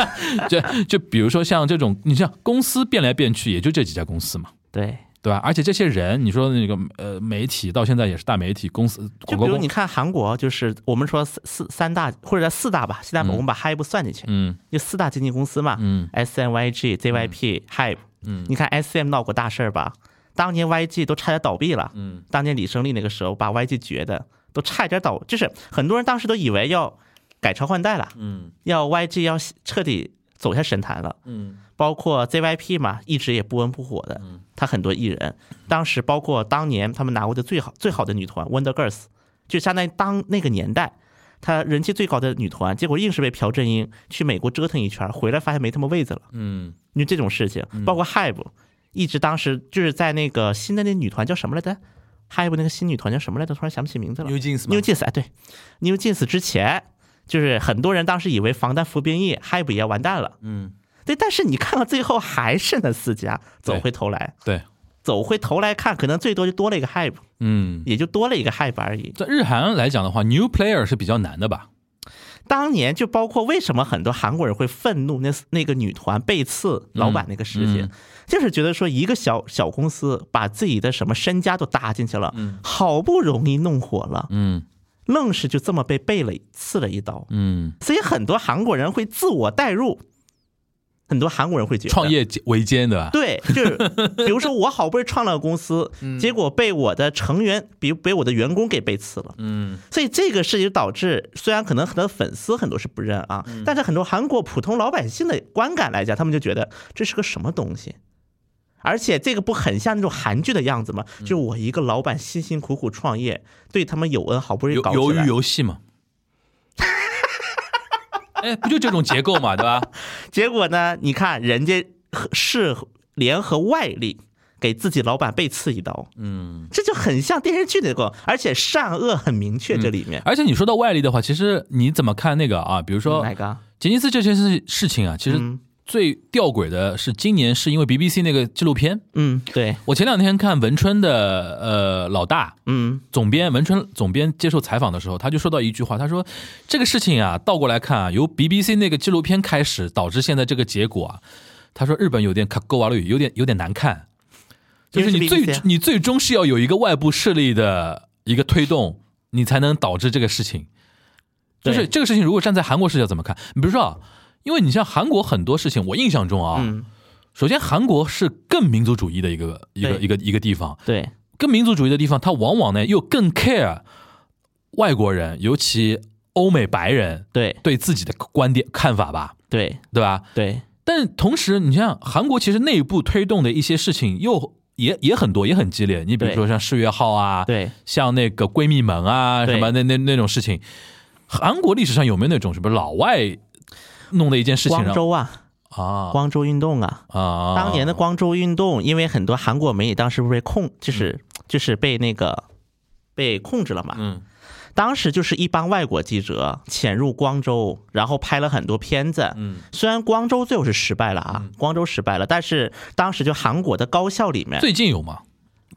就就比如说像这种，你像公司变来变去，也就这几家公司嘛，对。对吧？而且这些人，你说那个呃媒体到现在也是大媒体公司，就比如你看韩国，就是我们说四四三大或者叫四大吧，现在我们把 HYBE 算进去，嗯就四大经纪公司嘛，嗯，S M Y G、JYP、HYBE。嗯你看 S M 闹过大事儿吧？当年 YG 都差点倒闭了。嗯当年李胜利那个时候把 YG 绝的，都差点倒，就是很多人当时都以为要改朝换代了，嗯要 YG 要彻底走下神坛了。嗯包括 ZYP 嘛，一直也不温不火的。他很多艺人，当时包括当年他们拿过的最好最好的女团 Wonder Girls，就相当于当那个年代，她人气最高的女团，结果硬是被朴正英去美国折腾一圈，回来发现没他妈位子了。嗯因为这种事情，包括 HYBE，一直当时就是在那个新的那女团叫什么来着？HYBE 那个新女团叫什么来着？突然想不起名字了。，New Jeans New Jeans 哎，对，New Jeans 之前，就是很多人当时以为防弹服兵役 HYBE 也要完蛋了，嗯对，但是你看到最后还是那四家走回头来，对，走回头来看，可能最多就多了一个 hype，嗯，也就多了一个 hype 而已。在日韩来讲的话，new player 是比较难的吧？当年就包括为什么很多韩国人会愤怒那那个女团背刺老板那个事情，嗯就是觉得说一个小小公司把自己的什么身家都搭进去了，嗯好不容易弄火了，嗯愣是就这么被背了刺了一刀，嗯，所以很多韩国人会自我代入，很多韩国人会觉得创。业维艰的吧？对，就是 比如说我好不容易创了个公司，结果被我的成员，比如被我的员工给背刺了，嗯所以这个事情导致，虽然可能很多粉丝很多是不认啊，但是很多韩国普通老百姓的观感来讲，他们就觉得这是个什么东西。而且这个不很像那种韩剧的样子吗？就是我一个老板辛辛苦苦创业，对他们有恩，好不容易搞起来，游戏嘛。哎，不就这种结构嘛，对吧？结果呢，你看人家是联合外力给自己老板背刺一刀，嗯，这就很像电视剧那个，而且善恶很明确，这里面。而且你说到外力的话，其实你怎么看那个啊？比如说哪个？杰尼斯这些事事情啊，其实嗯最吊诡的是今年是因为 BBC 那个纪录片，嗯，对，我前两天看文春的呃老大嗯。总编文春总编接受采访的时候，他就说到一句话，他说这个事情啊，倒过来看啊，由 BBC 那个纪录片开始导致现在这个结果啊，他说日本有点卡勾瓦绿，有点有点难看，就是你最你最终是要有一个外部势力的一个推动，你才能导致这个事情。就是这个事情，如果站在韩国视角怎么看？你比如说啊，因为你像韩国很多事情，我印象中啊，嗯，首先韩国是更民族主义的一个一个一个一个地方，对。更民族主义的地方，它往往呢又更 care 外国人，尤其欧美白人对。对自己的观点看法吧，对。对吧？对。但同时，你像韩国其实内部推动的一些事情又也也很多，也很激烈。你比如说像世越号啊，对，像那个闺蜜门啊，什么那那那种事情，韩国历史上有没有那种什么老外弄的一件事情让？光州啊，啊光州运动啊，啊，当年的光州运动，因为很多韩国媒体当时不是被控，就是就是被那个被控制了嘛。嗯当时就是一帮外国记者潜入光州，然后拍了很多片子。嗯虽然光州最后是失败了啊，光州失败了，但是当时就韩国的高校里面，最近有吗？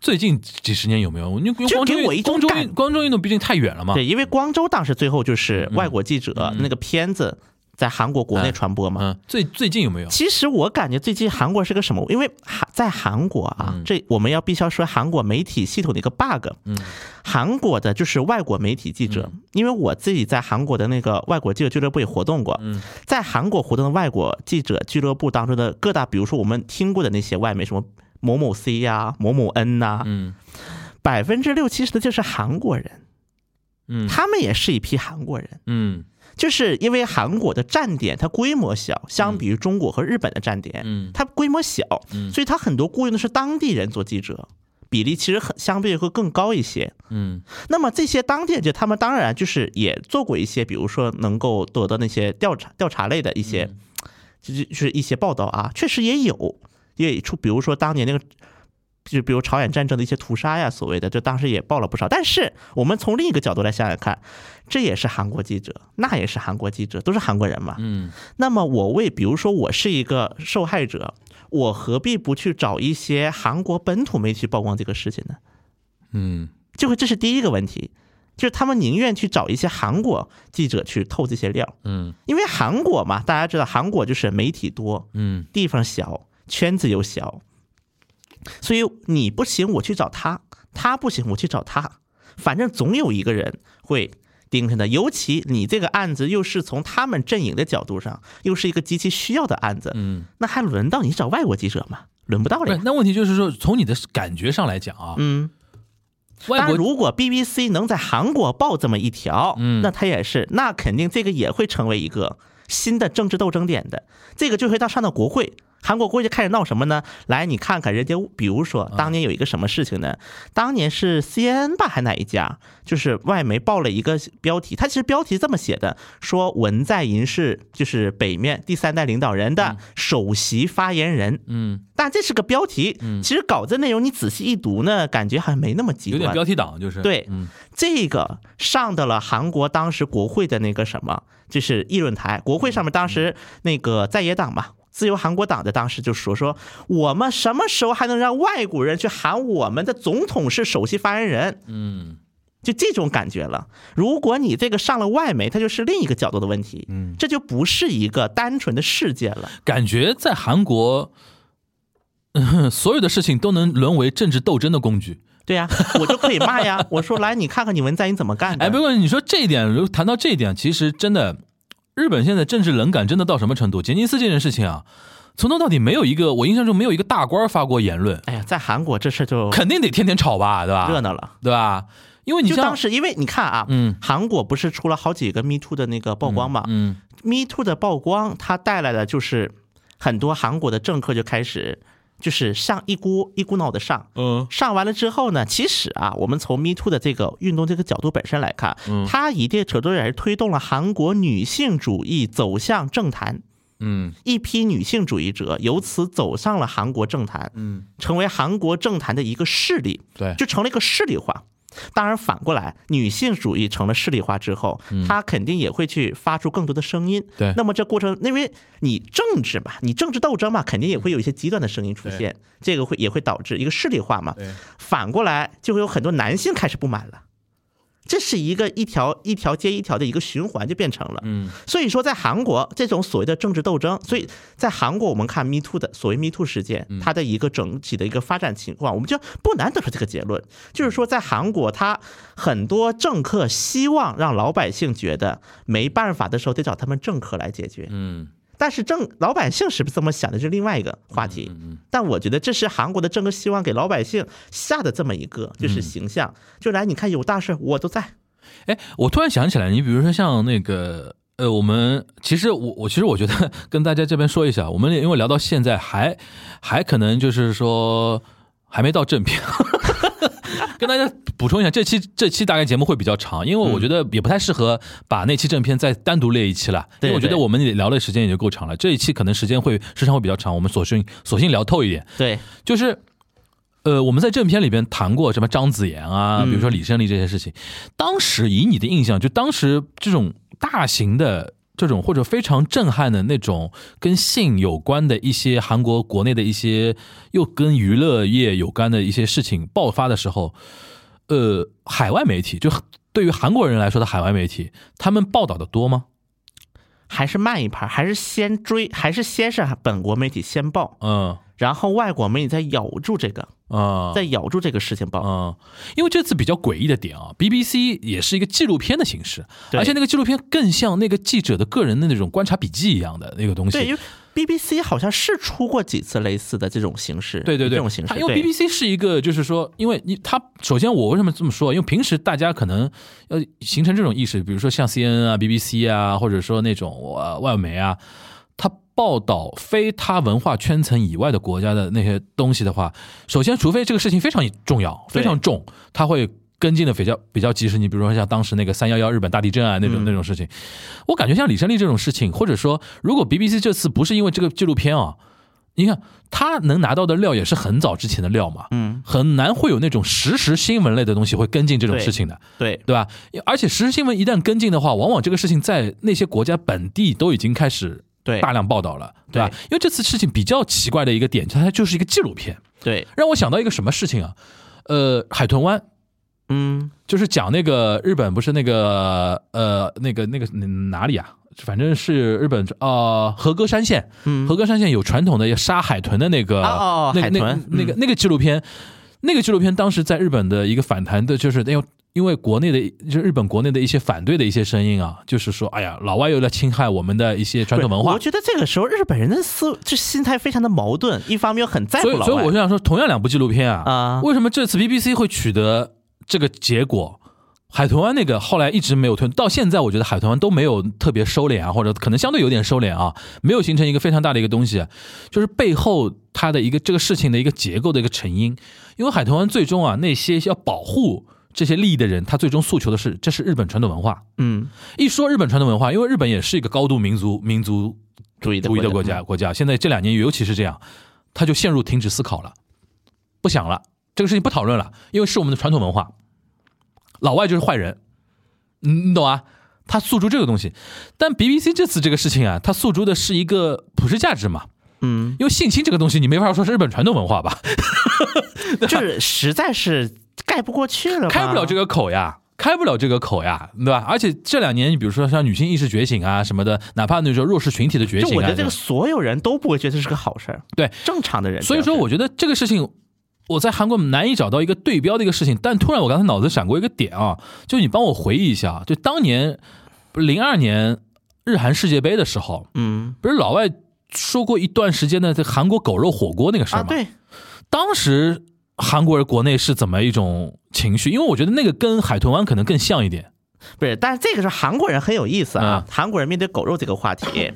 最近几十年有没有？因为因为就光州给我一光州运光州运动毕竟太远了嘛。对，因为光州当时最后就是外国记者嗯那个片子在韩国国内传播嘛。嗯，最最近有没有？其实我感觉最近韩国是个什么？因为韩在韩国啊，嗯这我们要必须要说韩国媒体系统的一个 bug。嗯，韩国的就是外国媒体记者，因为我自己在韩国的那个外国记者俱乐部也活动过。嗯，在韩国活动的外国记者俱乐部当中的各大，比如说我们听过的那些外媒，什么某某 C 呀、某某 N 呐、嗯百分之六七十的就是韩国人，嗯他们也是一批韩国人。嗯就是因为韩国的站点它规模小，相比于中国和日本的站点，嗯它规模小，所以它很多雇佣的是当地人做记者，比例其实很相对会更高一些。嗯那么这些当地人，他们当然就是也做过一些，比如说能够得到那些调查调查类的一些，就是就是一些报道啊，确实也有，也出，比如说当年那个。就比如朝鲜战争的一些屠杀呀，所谓的，就当时也报了不少。但是我们从另一个角度来想想看，这也是韩国记者，那也是韩国记者，都是韩国人嘛。嗯那么我为，比如说我是一个受害者，我何必不去找一些韩国本土媒体曝光这个事情呢？嗯就会这是第一个问题，就是他们宁愿去找一些韩国记者去透这些料，嗯因为韩国嘛，大家知道韩国就是媒体多，嗯地方小，圈子又小，所以你不行，我去找他；他不行，我去找他。反正总有一个人会盯着的。尤其你这个案子又是从他们阵营的角度上，又是一个极其需要的案子，嗯，那还轮到你找外国记者吗？轮不到不是了。那问题就是说，从你的感觉上来讲啊，嗯，外国但如果 BBC 能在韩国报这么一条，嗯那他也是，那肯定这个也会成为一个新的政治斗争点的。这个就会到上到国会，韩国国会开始闹什么呢？来，你看看人家，比如说当年有一个什么事情呢？当年是 CNN 吧，还哪一家？就是外媒报了一个标题，它其实标题这么写的，说文在寅是就是北面第三代领导人的首席发言人。嗯但这是个标题，其实稿子内容你仔细一读呢，感觉好像没那么极端。有点标题党，就是对嗯这个上到了韩国当时国会的那个什么，就是议论台，国会上面当时那个在野党嘛。自由韩国党的当时就说说，我们什么时候还能让外国人去喊我们的总统是首席发言人？嗯就这种感觉了。如果你这个上了外媒，它就是另一个角度的问题，嗯，这就不是一个单纯的事件了。感觉在韩国，嗯，所有的事情都能沦为政治斗争的工具。对呀、我就可以骂呀，我说来，你看看你文在寅怎么干的。哎，不过你说这一点，如果谈到这一点，其实真的，日本现在政治冷感真的到什么程度？杰尼斯这件事情啊，从头到底没有一个，我印象中没有一个大官发过言论，哎呀，在韩国这事就肯定得天天吵吧，对吧？热闹了。对吧？因为你就当时，因为你看啊，嗯韩国不是出了好几个 Me Too 的那个曝光嘛、嗯 m e Too 的曝光，它带来的就是很多韩国的政客就开始就是上一股一股脑的上，嗯上完了之后呢，其实啊，我们从 Me Too 的这个运动这个角度本身来看，嗯它一定程度也是推动了韩国女性主义走向政坛。嗯一批女性主义者由此走上了韩国政坛，嗯，成为韩国政坛的一个势力。对，就成了一个势力化。当然，反过来，女性主义成了势力化之后，她肯定也会去发出更多的声音。嗯对那么这过程，因为你政治嘛，你政治斗争嘛，肯定也会有一些极端的声音出现，这个会也会导致一个势力化嘛。反过来，就会有很多男性开始不满了。这是一个一条一条接一条的一个循环，就变成了。嗯，所以说，在韩国这种所谓的政治斗争，所以在韩国我们看 Me Too 的所谓 Me Too 事件，它的一个整体的一个发展情况，我们就不难得出这个结论，就是说，在韩国，他很多政客希望让老百姓觉得没办法的时候，得找他们政客来解决。嗯，但是正老百姓是不是这么想的，是另外一个话题。但我觉得这是韩国的政客希望给老百姓下的这么一个就是形象，就来你看有大事我都在。哎，我突然想起来，你比如说像那个。呃，我们其实我我其实我觉得跟大家这边说一下，我们因为聊到现在还还可能就是说还没到正片，跟大家补充一下，这期这期大概节目会比较长，因为我觉得也不太适合把那期正片再单独列一期了，因为我觉得我们聊的时间也就够长了，这一期可能时间会时长会比较长，我们索性索性聊透一点，对，就是。呃，我们在正片里边谈过什么张子妍啊，比如说李胜利这些事情。当时以你的印象，就当时这种大型的这种或者非常震撼的那种跟性有关的一些韩国国内的一些又跟娱乐业有关的一些事情爆发的时候，呃，海外媒体就对于韩国人来说的海外媒体，他们报道的多吗？还是慢一拍，还是先追，还是先是本国媒体先报，嗯，然后外国媒体在咬住这个。啊，在咬住这个事情报，嗯，因为这次比较诡异的点啊，BBC 也是一个纪录片的形式，而且那个纪录片更像那个记者的个人的那种观察笔记一样的那个东西。对，因为 BBC 好像是出过几次类似的这种形式，对对对，这种形式。因为 BBC 是一个，就是说，因为你它首先我为什么这么说？因为平时大家可能要形成这种意识，比如说像 CNN 啊、BBC 啊，或者说那种呃外媒啊，它报道非他文化圈层以外的国家的那些东西的话，首先除非这个事情非常重要、非常重，他会。跟进的比较比较及时，你比如说像当时那个三幺幺日本大地震啊那种、嗯。那种事情，我感觉像李胜利这种事情，或者说如果 BBC 这次不是因为这个纪录片啊，你看他能拿到的料也是很早之前的料嘛，嗯，很难会有那种实时新闻类的东西会跟进这种事情的，对。对吧？而且实时新闻一旦跟进的话，往往这个事情在那些国家本地都已经开始对。大量报道了，对吧？因为这次事情比较奇怪的一个点，它就是一个纪录片，对，让我想到一个什么事情啊？呃，海豚湾。嗯，就是讲那个日本不是那个呃那个那个哪里啊？反正是日本呃和歌山县，嗯。和歌山县有传统的杀海豚的那个哦海豚。嗯那个那个纪录片，那个纪录片当时在日本的一个反弹的，就是因为因为国内的就是日本国内的一些反对的一些声音啊，就是说哎呀老外又在侵害我们的一些传统文化。我，觉得这个时候日本人的思就心态非常的矛盾，一方面又很在乎所以老外，所以我就想说，同样两部纪录片啊，啊。为什么这次 BBC 会取得这个结果？海豚湾那个后来一直没有推，到现在我觉得海豚湾都没有特别收敛啊，或者可能相对有点收敛啊，没有形成一个非常大的一个东西，就是背后它的一个这个事情的一个结构的一个成因。因为海豚湾最终啊，那些要保护这些利益的人，他最终诉求的是这是日本传统文化。嗯，一说日本传统文化，因为日本也是一个高度民族民族主义的主义的国家，国家现在这两年尤其是这样，他就陷入停止思考了，不想了，这个事情不讨论了，因为是我们的传统文化，老外就是坏人，你你懂啊？他诉诸这个东西，但 BBC 这次这个事情啊，他诉诸的是一个普世价值嘛，嗯，因为性侵这个东西，你没法说是日本传统文化吧，就是实在是盖不过去了，开不了这个口呀。开不了这个口呀，对吧？而且这两年，你比如说像女性意识觉醒啊什么的，哪怕那种弱势群体的觉醒啊，我觉得这个所有人都不会觉得这是个好事儿，对正常的人。所以说，我觉得这个事情，我在韩国难以找到一个对标的一个事情。但突然，我刚才脑子闪过一个点啊，就你帮我回忆一下，就当年零二年日韩世界杯的时候，嗯不是老外说过一段时间的这韩国狗肉火锅那个事儿啊，吗？对，当时韩国人国内是怎么一种情绪？因为我觉得那个跟海豚湾可能更像一点。不是，但是这个是韩国人很有意思啊。嗯韩国人面对狗肉这个话题，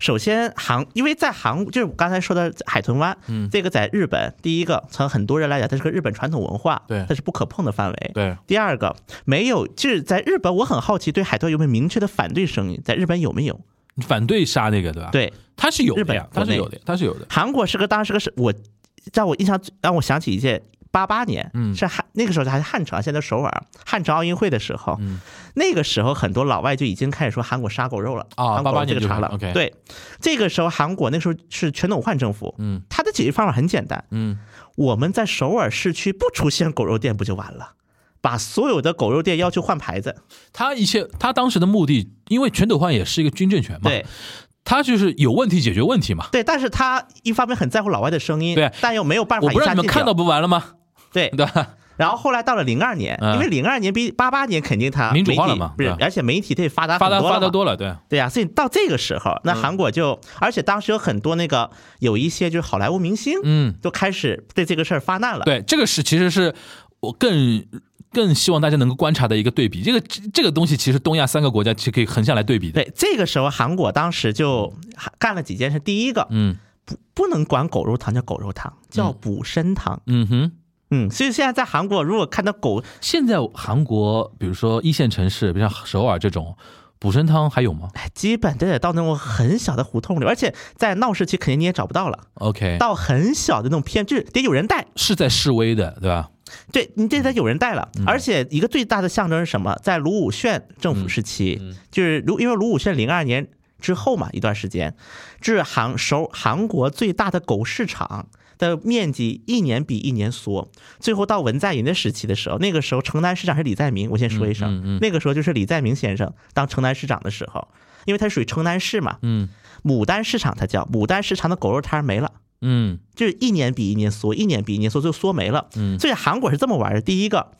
首先韩，因为在韩，就是我刚才说的海豚湾，嗯这个在日本，第一个从很多人来讲，它是个日本传统文化，对它是不可碰的范围。对，第二个，没有，就是在日本，我很好奇，对海豚有没有明确的反对声音？在日本有没有？反对杀那个对吧？，对，他是有日本的呀，他是有的，他是有的。韩国是个当时个是我在我印象让我想起一件八八年，嗯。是汉那个时候还是汉城，现在首尔。汉城奥运会的时候，嗯。那个时候很多老外就已经开始说韩国杀狗肉了啊韩国88年就这个茬了。OK 对，这个时候韩国那个时候是全斗焕政府，嗯。他的解决方法很简单，嗯，我们在首尔市区不出现狗肉店不就完了？把所有的狗肉店要求换牌子。他一切他当时的目的，因为全斗焕也是一个军政权嘛，对他就是有问题解决问题嘛。对，但是他一方面很在乎老外的声音，对但又没有办法我不让你们看到不完了吗？对 对？然后后来到了零二年，嗯因为零二年比八八年肯定他民主化了嘛不是而且媒体它也发达发达多了发达多了，对，对呀、所以到这个时候，那韩国就，而且当时有很多那个有一些就是好莱坞明星，嗯，就开始对这个事儿发难了。对，这个是其实是我更更希望大家能够观察的一个对比。这个这这个东西其实东亚三个国家其实可以横向来对比的。对，这个时候韩国当时就干了几件事。第一个，嗯不不能管狗肉汤叫狗肉汤，叫补身汤。嗯哼。嗯，所以现在在韩国，如果看到狗，现在韩国，比如说一线城市，比如像首尔这种补身汤还有吗哎，基本都得到那种很小的胡同里，而且在闹市区肯定你也找不到了。？OK，到很小的那种偏，就是得有人带，是在示威的，对吧？对你这得有人带了。而且一个最大的象征是什么？在卢武铉政府时期，就是卢因为卢武铉零二年之后嘛，一段时间，这是韩首韩国最大的狗市场。的面积一年比一年缩，最后到文在寅的时期的时候，那个时候城南市长是李在明，我先说一声，嗯嗯嗯那个时候就是李在明先生当城南市长的时候，因为他属于城南市嘛，嗯牡丹市场他叫牡丹市场的狗肉摊没了。嗯就是一年比一年缩，一年比一年缩，就缩没了。嗯所以韩国是这么玩的：第一个，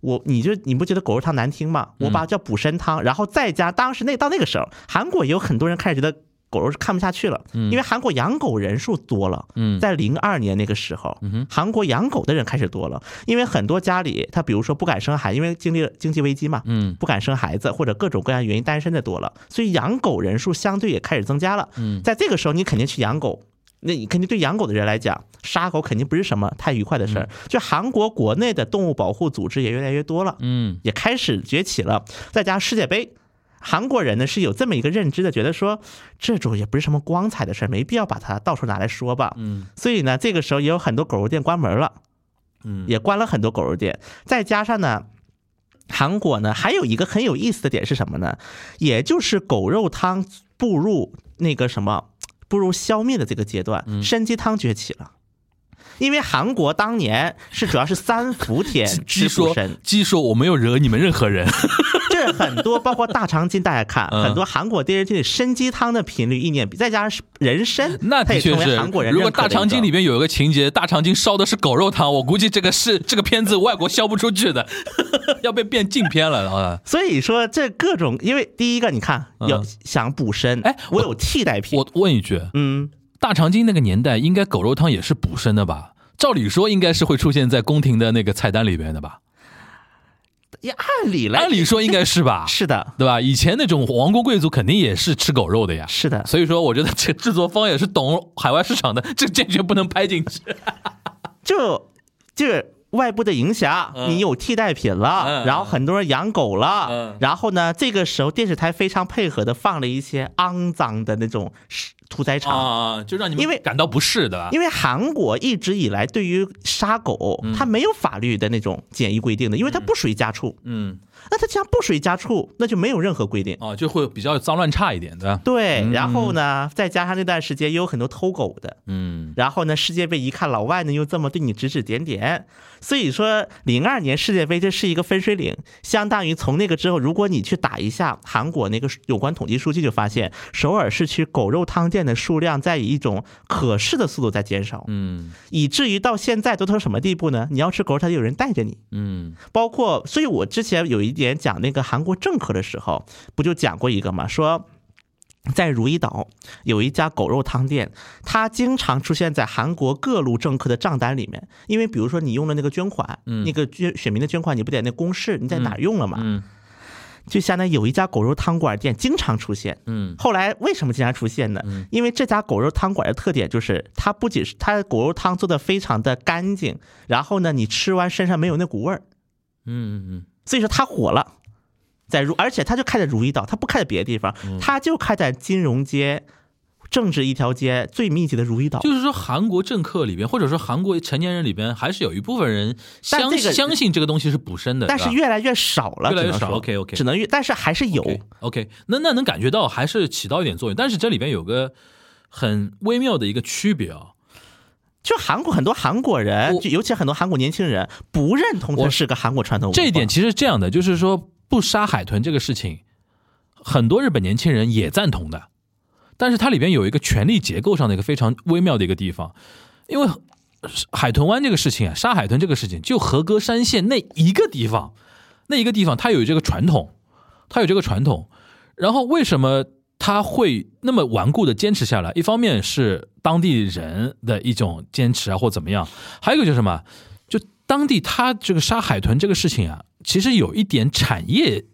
我你就你不觉得狗肉汤难听吗？我把它叫补参汤，然后再加当时那到那个时候，韩国也有很多人开始觉得。狗肉是看不下去了，因为韩国养狗人数多了。嗯在零二年那个时候，韩国养狗的人开始多了，因为很多家里他比如说不敢生孩，因为经历了经济危机嘛，嗯不敢生孩子或者各种各样原因单身的多了，所以养狗人数相对也开始增加了。嗯在这个时候，你肯定去养狗，那你肯定对养狗的人来讲，杀狗肯定不是什么太愉快的事儿。就韩国国内的动物保护组织也越来越多了，嗯也开始崛起了。再加上世界杯。韩国人呢是有这么一个认知的，觉得说这种也不是什么光彩的事儿，没必要把它到处拿来说吧。嗯所以呢，这个时候也有很多狗肉店关门了，嗯也关了很多狗肉店。再加上呢，韩国呢还有一个很有意思的点是什么呢？也就是狗肉汤步入那个什么步入消灭的这个阶段，参鸡汤崛起了。因为韩国当年是主要是三伏天鸡说吃补参，鸡说我没有惹你们任何人。这很多包括大长今，大家看嗯很多韩国电视剧里参鸡汤的频率意念比，再加上人参，那的确是韩国人。如果大长今里面有一个情节，大长今烧的是狗肉汤，我估计这个是这个片子外国销不出去的，要被变禁片了啊！所以说这各种，因为第一个你看嗯有想补身，哎我有替代品，我问一句，嗯，大长今那个年代，应该狗肉汤也是补身的吧？照理说应该是会出现在宫廷的那个菜单里边的吧？也按理来按理说应该是吧？是的，对吧？以前那种王公贵族肯定也是吃狗肉的呀。是的，所以说，我觉得这制作方也是懂海外市场的，这坚决不能拍进去。就就是外部的影响，嗯你有替代品嗯了，嗯然后很多人养狗了嗯，然后呢，这个时候电视台非常配合的放了一些肮脏的那种屠宰场。啊，就让你们因为感到不适，的吧？因为韩国一直以来对于杀狗，嗯它没有法律的那种简易规定的，因为它不属于家畜。嗯，那它既然不属于家畜，那就没有任何规定。啊，就会比较脏乱差一点的。对，嗯然后呢，再加上那段时间也有很多偷狗的，嗯然后呢，世界杯一看老外呢又这么对你指指点点，所以说零二年世界杯这是一个分水岭，相当于从那个之后，如果你去打一下韩国那个有关统计数据，就发现首尔市区狗肉汤店的数量在以一种可视的速度在减少，嗯以至于到现在都到什么地步呢？你要吃狗肉汤，有人带着你。嗯包括，所以我之前有一点讲那个韩国政客的时候，不就讲过一个嘛，说。在如意岛有一家狗肉汤店，它经常出现在韩国各路政客的账单里面。因为比如说你用了那个捐款，嗯那个捐选民的捐款，你不得那公示你在哪儿用了嘛？嗯就相当于有一家狗肉汤馆店经常出现。嗯后来为什么经常出现呢？因为这家狗肉汤馆的特点就是，它不仅是它的狗肉汤做的非常的干净，然后呢，你吃完身上没有那股味儿，嗯嗯所以说它火了。在如，而且他就开在如意岛，他不开在别的地方，他就开在金融街、政治一条街最密集的如意岛。就是说，韩国政客里边，或者说韩国成年人里边，还是有一部分人相但这个相信这个东西是补身的，但是越来越少了，越来越少只能说 OK，OK 只能越，但是还是有。OK OK，那那能感觉到还是起到一点作用，但是这里边有个很微妙的一个区别啊，就韩国很多韩国人，就尤其很多韩国年轻人不认同这是个韩国传统文化。这一点其实是这样的，就是说不杀海豚这个事情，很多日本年轻人也赞同的，但是它里边有一个权力结构上的一个非常微妙的一个地方，因为海豚湾这个事情啊，杀海豚这个事情，就和歌山县那一个地方，那一个地方它有这个传统，它有这个传统，然后为什么？他会那么顽固的坚持下来，一方面是当地人的一种坚持啊，或怎么样；还有一个就是什么，就当地他这个杀海豚这个事情啊，其实有一点产业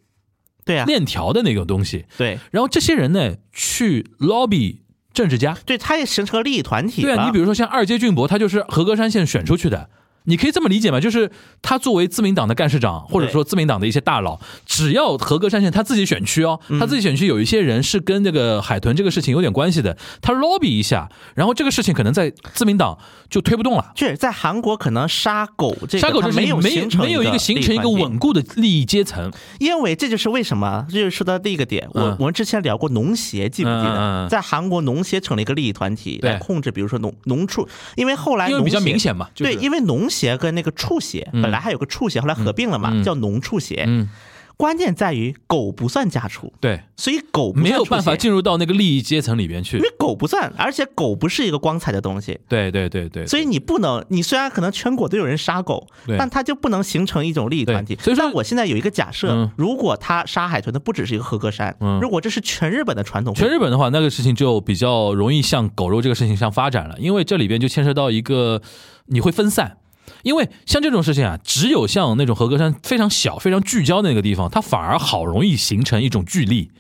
对啊，链条的那个东西。对然后这些人呢，去 lobby 政治家，对，他也形成了利益团体对啊，你比如说像二阶俊博，他就是和歌山县选出去的。你可以这么理解吗？就是他作为自民党的干事长，或者说自民党的一些大佬，只要和歌山县他自己选区哦，他自己选区有一些人是跟这个海豚这个事情有点关系的，他 lobby 一下，然后这个事情可能在自民党就推不动了。确实在韩国可能杀狗这个杀狗这没有没形成没有一个形成一个稳固的利益阶层，因为这就是为什么，这就是说到第一个点。我、嗯我们之前聊过农协，记不记得？嗯嗯嗯在韩国，农协成了一个利益团体来控制，比如说农农畜，因为后来因为比较明显嘛。就是、对，因为农协跟那个畜协、嗯本来还有个畜协，后来合并了嘛，嗯叫农畜协。嗯，关键在于狗不算家畜，对，所以狗没有办法进入到那个利益阶层里边去因。为狗不算，而且狗不是一个光彩的东西。对对对对，所以你不能，你虽然可能全国都有人杀狗，但它就不能形成一种利益团体。所以说但我现在有一个假设，嗯如果他杀海豚的不只是一个合格山，嗯如果这是全日本的传统，全日本的话，那个事情就比较容易向狗肉这个事情上发展了，因为这里边就牵涉到一个你会分散。因为像这种事情啊，只有像那种和歌山非常小、非常聚焦的那个地方，它反而好容易形成一种聚力。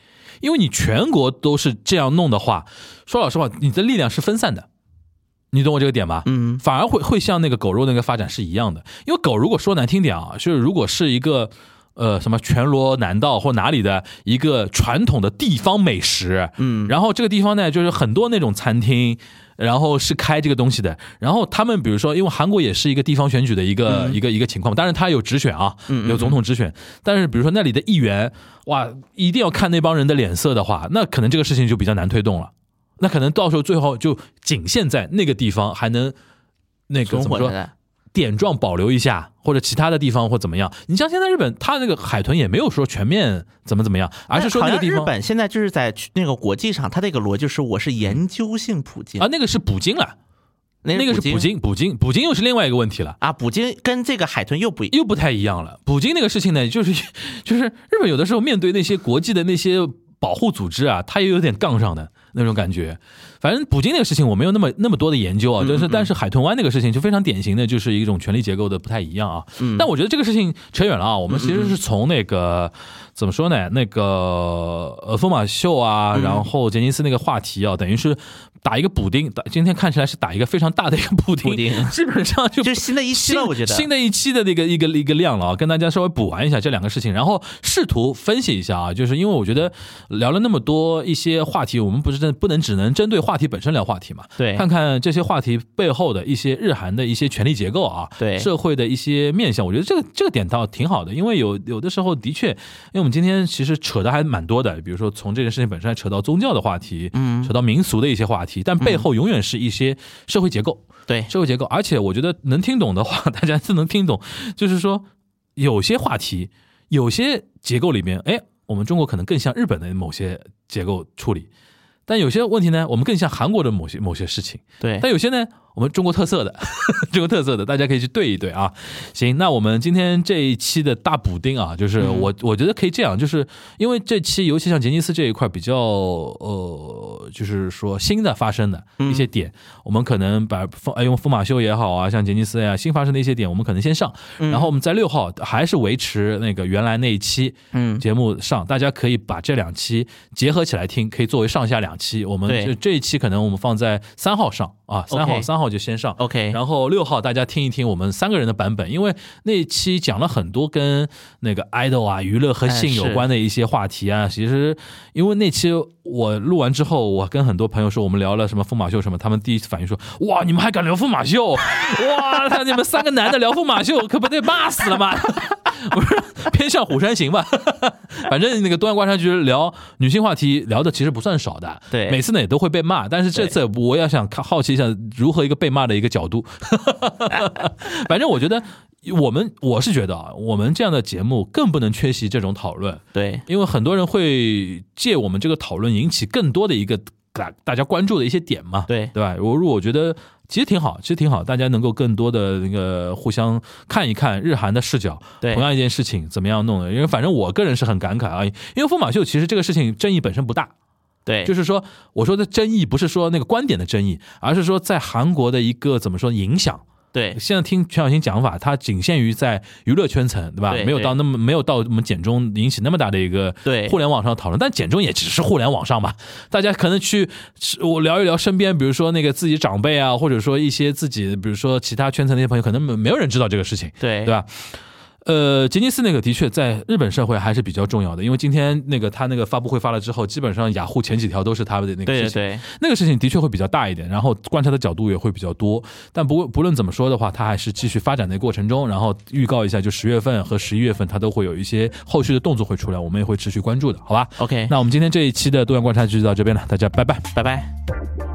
因为你全国都是这样弄的话，说老实话，你的力量是分散的。你懂我这个点吧？嗯，反而会会像那个狗肉那个发展是一样的。因为狗如果说难听点啊，就是如果是一个呃什么全罗南道或哪里的一个传统的地方美食，嗯，然后这个地方呢就是很多那种餐厅。然后是开这个东西的，然后他们比如说，因为韩国也是一个地方选举的一个、一个一个情况，当然他有直选啊，有总统直选，但是比如说那里的议员，哇，一定要看那帮人的脸色的话，那可能这个事情就比较难推动了。那可能到时候最后就仅限在那个地方还能那个怎么说。点状保留一下，或者其他的地方或怎么样。你像现在日本，它那个海豚也没有说全面怎么怎么样，而是说那个地方日本现在就是在那个国际上，它这个逻辑是我是研究性捕鲸啊，那个是捕鲸了，那个是捕鲸鲸，捕鲸，捕鲸又是另外一个问题了。啊，捕鲸跟这个海豚又不又不太一样了。捕鲸那个事情呢，就是 就是日本有的时候面对那些国际的那些保护组织啊，它也有点杠上的那种感觉。反正捕鲸那个事情我没有那么那么多的研究啊，就是但是海豚湾那个事情就非常典型的就是一种权力结构的不太一样啊。但我觉得这个事情扯远了啊，我们其实是从那个怎么说呢？那个呃疯马秀啊，然后杰尼斯那个话题啊，等于是打一个补丁，打今天看起来是打一个非常大的一个补丁，补丁。基本上就 就新的一期了，我觉得。新的一期的那个一个一个量了啊，跟大家稍微补完一下这两个事情，然后试图分析一下啊，就是因为我觉得聊了那么多一些话题，我们不是真不能只能针对话题本身聊话题嘛，对。看看这些话题背后的一些日韩的一些权力结构啊，对社会的一些面向，我觉得这个这个点倒挺好的，因为有有的时候的确，因为我们今天其实扯的还蛮多的，比如说从这件事情本身还扯到宗教的话题，嗯。扯到民俗的一些话题，但背后永远是一些社会结构。对社会结构，而且我觉得能听懂的话，大家是能听懂。就是说，有些话题、有些结构里面，哎，我们中国可能更像日本的某些结构处理，但有些问题呢，我们更像韩国的某些某些事情。对但有些呢，我们中国特色的，中国特色的，大家可以去对一对啊。行，那我们今天这一期的大补丁啊，就是我、我觉得可以这样，就是因为这期尤其像杰尼斯这一块比较呃，就是说新的发生的一些点，我们可能把风哎用风马秀也好啊，像杰尼斯呀新发生的一些点，我们可能先上，然后我们在六号还是维持那个原来那一期嗯。节目上，大家可以把这两期结合起来听，可以作为上下两期。我们就这一期可能我们放在三号上啊，三号三号就先上。OK，然后六号大家听一听我们三个人的版本，因为那期讲了很多跟那个 idol 啊、娱乐和性有关的一些话题啊。其实因为那期我录完之后，我跟很多朋友说我们聊了什么疯马秀什么，他们第一次反应说：哇，你们还敢聊疯马秀？哇，你们三个男的聊疯马秀，可不得骂死了吗？不是偏向《虎山行》吧？反正那个东亚观察局聊女性话题聊的其实不算少的，对每次呢也都会被骂，但是这次我要想看好奇一下如何一个被骂的一个角度。反正我觉得我们我是觉得啊，我们这样的节目更不能缺席这种讨论，对因为很多人会借我们这个讨论引起更多的一个大大家关注的一些点嘛，对对吧？我如果我觉得其实挺好，其实挺好，大家能够更多的那个互相看一看日韩的视角，对同样一件事情怎么样弄的？因为反正我个人是很感慨啊，因为疯马秀其实这个事情争议本身不大，对，就是说我说的争议不是说那个观点的争议，而是说在韩国的一个怎么说影响。对现在听全小新讲法，他仅限于在娱乐圈层，对吧？对没有到那么没有到我们简中引起那么大的一个对互联网上的讨论，但简中也只是互联网上吧。大家可能去我聊一聊身边，比如说那个自己长辈啊，或者说一些自己，比如说其他圈层的一些朋友，可能没没有人知道这个事情，对对吧？呃，杰尼斯那个的确在日本社会还是比较重要的，因为今天那个他那个发布会发了之后，基本上雅虎前几条都是他的那个事情。对对对那个事情的确会比较大一点，然后观察的角度也会比较多。但不不论怎么说的话，它还是继续发展的过程中。然后预告一下，就十月份和十一月份，它都会有一些后续的动作会出来，我们也会持续关注的，好吧？，OK，那我们今天这一期的多元观察就到这边了，大家拜拜。拜拜。